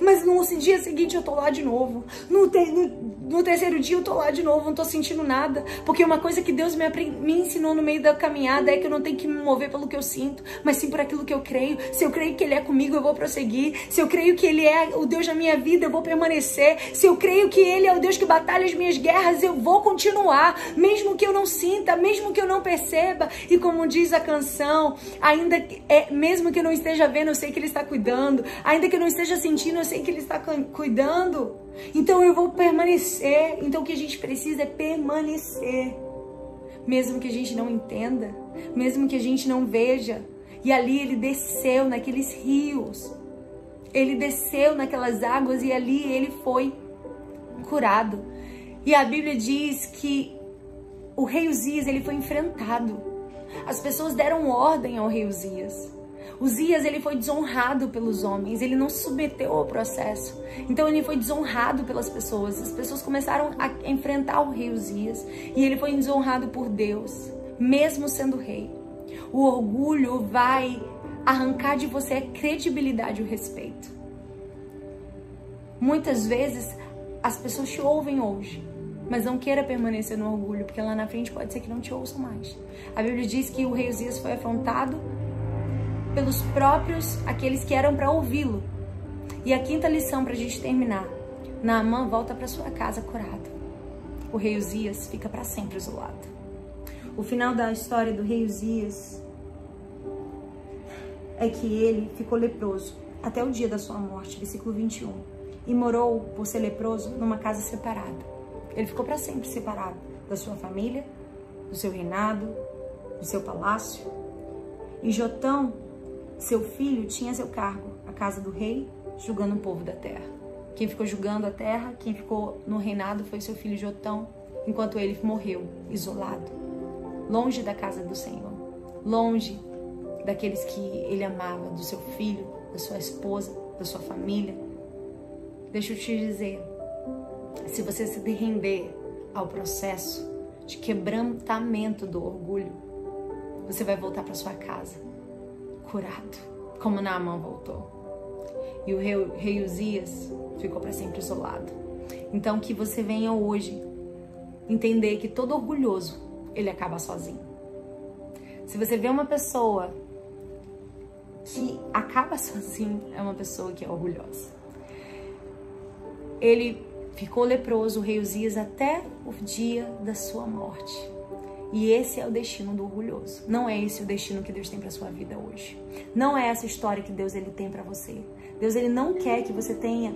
Mas no dia seguinte eu tô lá de novo. No, no, no, terceiro dia eu tô lá de novo, não tô sentindo nada. Porque uma coisa que Deus me, me ensinou no meio da caminhada é que eu não tenho que me mover pelo que eu sinto, mas sim por aquilo que eu creio. Se eu creio que Ele é comigo, eu vou prosseguir. Se eu creio que Ele é o Deus da minha vida, eu vou permanecer. Se eu creio que Ele é o Deus que batalha as minhas guerras, eu vou continuar. Mesmo que eu não sinta, mesmo que eu não perceba. E como diz a canção, ainda que, é, mesmo que eu não esteja vendo, eu sei que Ele está cuidando. Ainda que eu não esteja sentindo, eu sei que Ele está cuidando. Então eu vou permanecer. Então o que a gente precisa é permanecer. Mesmo que a gente não entenda, mesmo que a gente não veja. E ali ele desceu naqueles rios. Ele desceu naquelas águas e ali ele foi curado. E a Bíblia diz que o rei Uzias ele foi enfrentado. As pessoas deram ordem ao rei Uzias. Uzias ele foi desonrado pelos homens, ele não se submeteu ao processo. Então ele foi desonrado pelas pessoas. As pessoas começaram a enfrentar o rei Uzias e ele foi desonrado por Deus, mesmo sendo rei. O orgulho vai arrancar de você a credibilidade e o respeito. Muitas vezes as pessoas te ouvem hoje, mas não queira permanecer no orgulho, porque lá na frente pode ser que não te ouçam mais. A Bíblia diz que o rei Uzias foi afrontado pelos próprios aqueles que eram para ouvi-lo. E a quinta lição para a gente terminar: Naamã volta para sua casa curado. O rei Uzias fica para sempre isolado. O final da história do rei Uzias é que ele ficou leproso até o dia da sua morte, versículo 21, e morou por ser leproso numa casa separada. Ele ficou para sempre separado da sua família, do seu reinado, do seu palácio. E Jotão seu filho tinha seu cargo, a casa do rei, julgando o povo da terra. Quem ficou julgando a terra, quem ficou no reinado foi seu filho Jotão, enquanto ele morreu, isolado, longe da casa do Senhor, longe daqueles que ele amava, do seu filho, da sua esposa, da sua família. Deixa eu te dizer, se você se render ao processo de quebrantamento do orgulho, você vai voltar para sua casa curado, como Naamã voltou. E o rei, rei Uzias ficou para sempre isolado. Então que você venha hoje entender que todo orgulhoso, ele acaba sozinho. Se você vê uma pessoa que acaba sozinho, é uma pessoa que é orgulhosa. ele ficou leproso, o rei Uzias, até o dia da sua morte. E esse é o destino do orgulhoso. Não é esse o destino que Deus tem para sua vida hoje. Não é essa história que Deus ele tem para você. Deus ele não quer que você tenha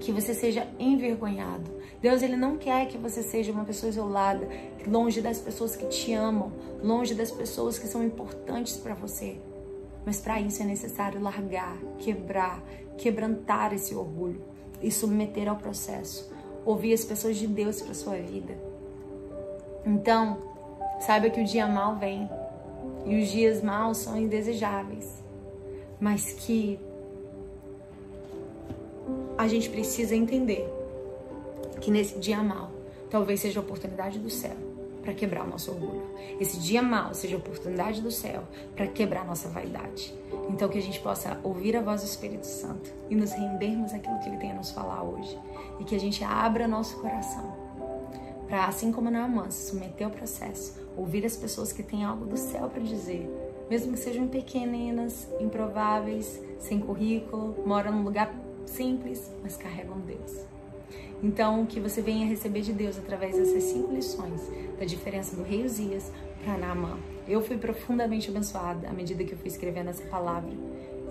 que você seja envergonhado. Deus ele não quer que você seja uma pessoa isolada, longe das pessoas que te amam, longe das pessoas que são importantes para você. Mas para isso é necessário largar, quebrar, quebrantar esse orgulho e submeter ao processo. Ouvir as pessoas de Deus para sua vida. Então, saiba que o dia mal vem e os dias maus são indesejáveis, mas que a gente precisa entender que nesse dia mal talvez seja a oportunidade do céu para quebrar o nosso orgulho. Esse dia mal seja a oportunidade do céu para quebrar a nossa vaidade. Então que a gente possa ouvir a voz do Espírito Santo e nos rendermos àquilo que ele tem a nos falar hoje e que a gente abra nosso coração para assim como Naaman se submeter ao processo, ouvir as pessoas que têm algo do céu para dizer, mesmo que sejam pequenas, improváveis, sem currículo, moram num lugar simples, mas carregam Deus. Então, que você venha receber de Deus através dessas cinco lições da diferença do rei Uzias para Naamã. Eu fui profundamente abençoada à medida que eu fui escrevendo essa palavra.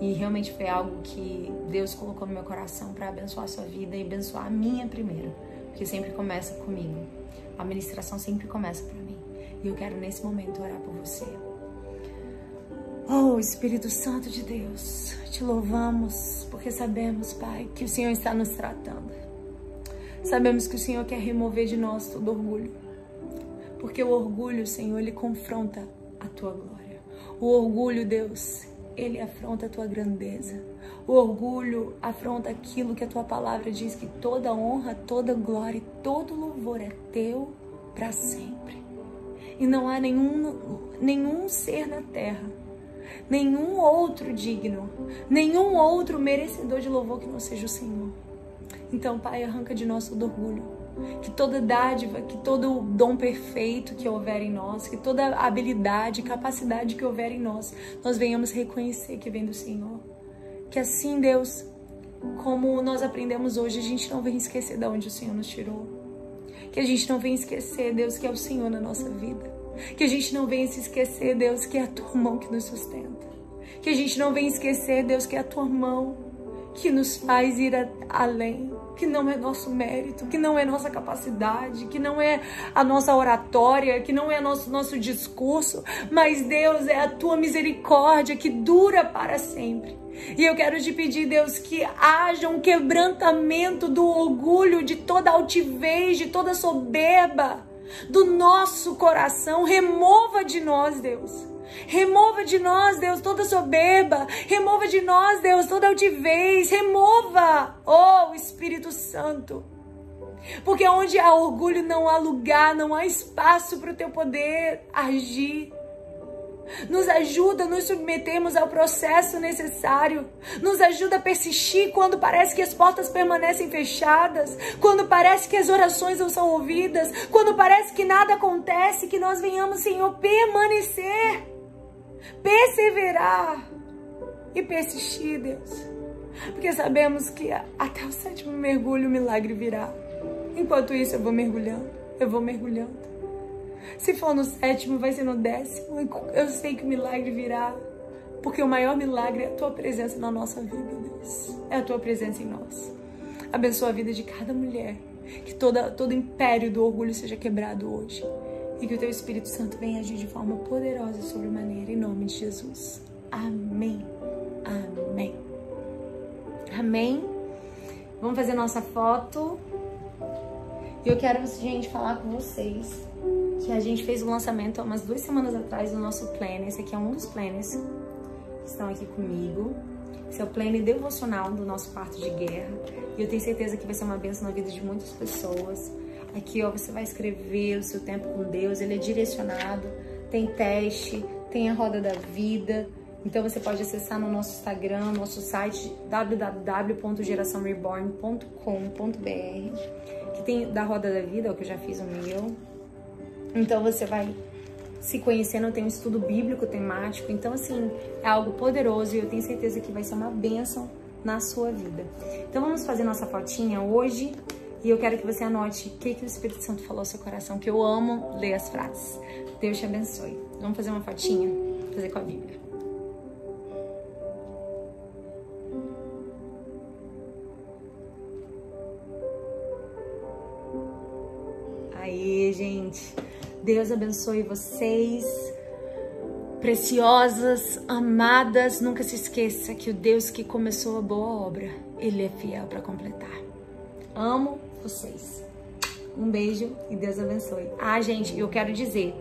E realmente foi algo que Deus colocou no meu coração para abençoar a sua vida e abençoar a minha primeiro, porque sempre começa comigo. A ministração sempre começa para mim. E eu quero nesse momento orar por você. Oh, Espírito Santo de Deus, te louvamos porque sabemos, Pai, que o Senhor está nos tratando. Sabemos que o Senhor quer remover de nós todo orgulho. Porque o orgulho, Senhor, ele confronta a tua glória. O orgulho, Deus, ele afronta a tua grandeza. O orgulho afronta aquilo que a tua palavra diz que toda honra, toda glória e todo louvor é teu para sempre. E não há nenhum, nenhum ser na terra nenhum outro digno, nenhum outro merecedor de louvor que não seja o Senhor. Então, Pai, arranca de nós todo orgulho. Que toda dádiva, que todo dom perfeito que houver em nós, que toda habilidade, capacidade que houver em nós, nós venhamos reconhecer que vem do Senhor. Que assim, Deus, como nós aprendemos hoje, a gente não venha esquecer de onde o Senhor nos tirou. Que a gente não venha esquecer, Deus, que é o Senhor na nossa vida. Que a gente não venha se esquecer, Deus, que é a tua mão que nos sustenta. Que a gente não venha esquecer, Deus, que é a tua mão que nos faz ir além, que não é nosso mérito, que não é nossa capacidade, que não é a nossa oratória, que não é nosso nosso discurso, mas Deus é a tua misericórdia que dura para sempre. E eu quero te pedir, Deus, que haja um quebrantamento do orgulho, de toda altivez, de toda soberba do nosso coração. Remova de nós, Deus. Remova de nós, Deus, toda soberba. Remova de nós, Deus, toda altivez. Remova, oh Espírito Santo. Porque onde há orgulho não há lugar, não há espaço para o teu poder agir. Nos ajuda a nos submetermos ao processo necessário. Nos ajuda a persistir quando parece que as portas permanecem fechadas. Quando parece que as orações não são ouvidas. Quando parece que nada acontece. Que nós venhamos, Senhor, permanecer. Perseverar. E persistir, Deus. Porque sabemos que até o sétimo mergulho o milagre virá. Enquanto isso, eu vou mergulhando. Eu vou mergulhando. Se for no sétimo, vai ser no décimo. Eu sei que o milagre virá. Porque o maior milagre é a tua presença na nossa vida, Deus. É a tua presença em nós. Abençoa a vida de cada mulher. Que toda, todo império do orgulho seja quebrado hoje. E que o teu Espírito Santo venha agir de forma poderosa sobre maneira. Em nome de Jesus. Amém. Amém. Amém. Vamos fazer nossa foto. E eu quero, gente, falar com vocês que a gente fez o lançamento há umas duas semanas atrás do nosso planner. Esse aqui é um dos planners que estão aqui comigo. Esse é o planner devocional do nosso quarto de guerra. E eu tenho certeza que vai ser uma bênção na vida de muitas pessoas. Aqui, ó, você vai escrever o seu tempo com Deus. Ele é direcionado, tem teste, tem a roda da vida. Então você pode acessar no nosso Instagram, nosso site www.geraçãoreborn.com.br que tem da roda da vida, o que eu já fiz o meu. Então você vai se conhecendo, tem um estudo bíblico temático. Então, assim, é algo poderoso e eu tenho certeza que vai ser uma bênção na sua vida. Então vamos fazer nossa fotinha hoje e eu quero que você anote o que, que o Espírito Santo falou ao seu coração, que eu amo ler as frases. Deus te abençoe. Vamos fazer uma fotinha? Fazer com a Bíblia. Aí, gente. Deus abençoe vocês. Preciosas, amadas, nunca se esqueça que o Deus que começou a boa obra, Ele é fiel para completar. Amo vocês. Um beijo e Deus abençoe. Ah, gente, eu quero dizer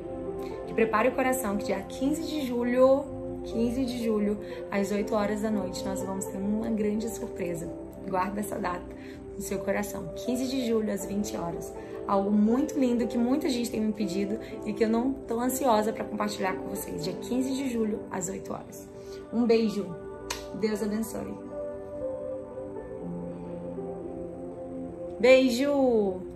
que prepare o coração que dia 15 de julho, 15 de julho, às 8 horas da noite, nós vamos ter uma grande surpresa. Guarda essa data no seu coração. 15 de julho, às 20 horas algo muito lindo que muita gente tem me pedido e que eu não tô ansiosa para compartilhar com vocês. Dia 15 de julho, às 8 horas. Um beijo. Deus abençoe. Beijo!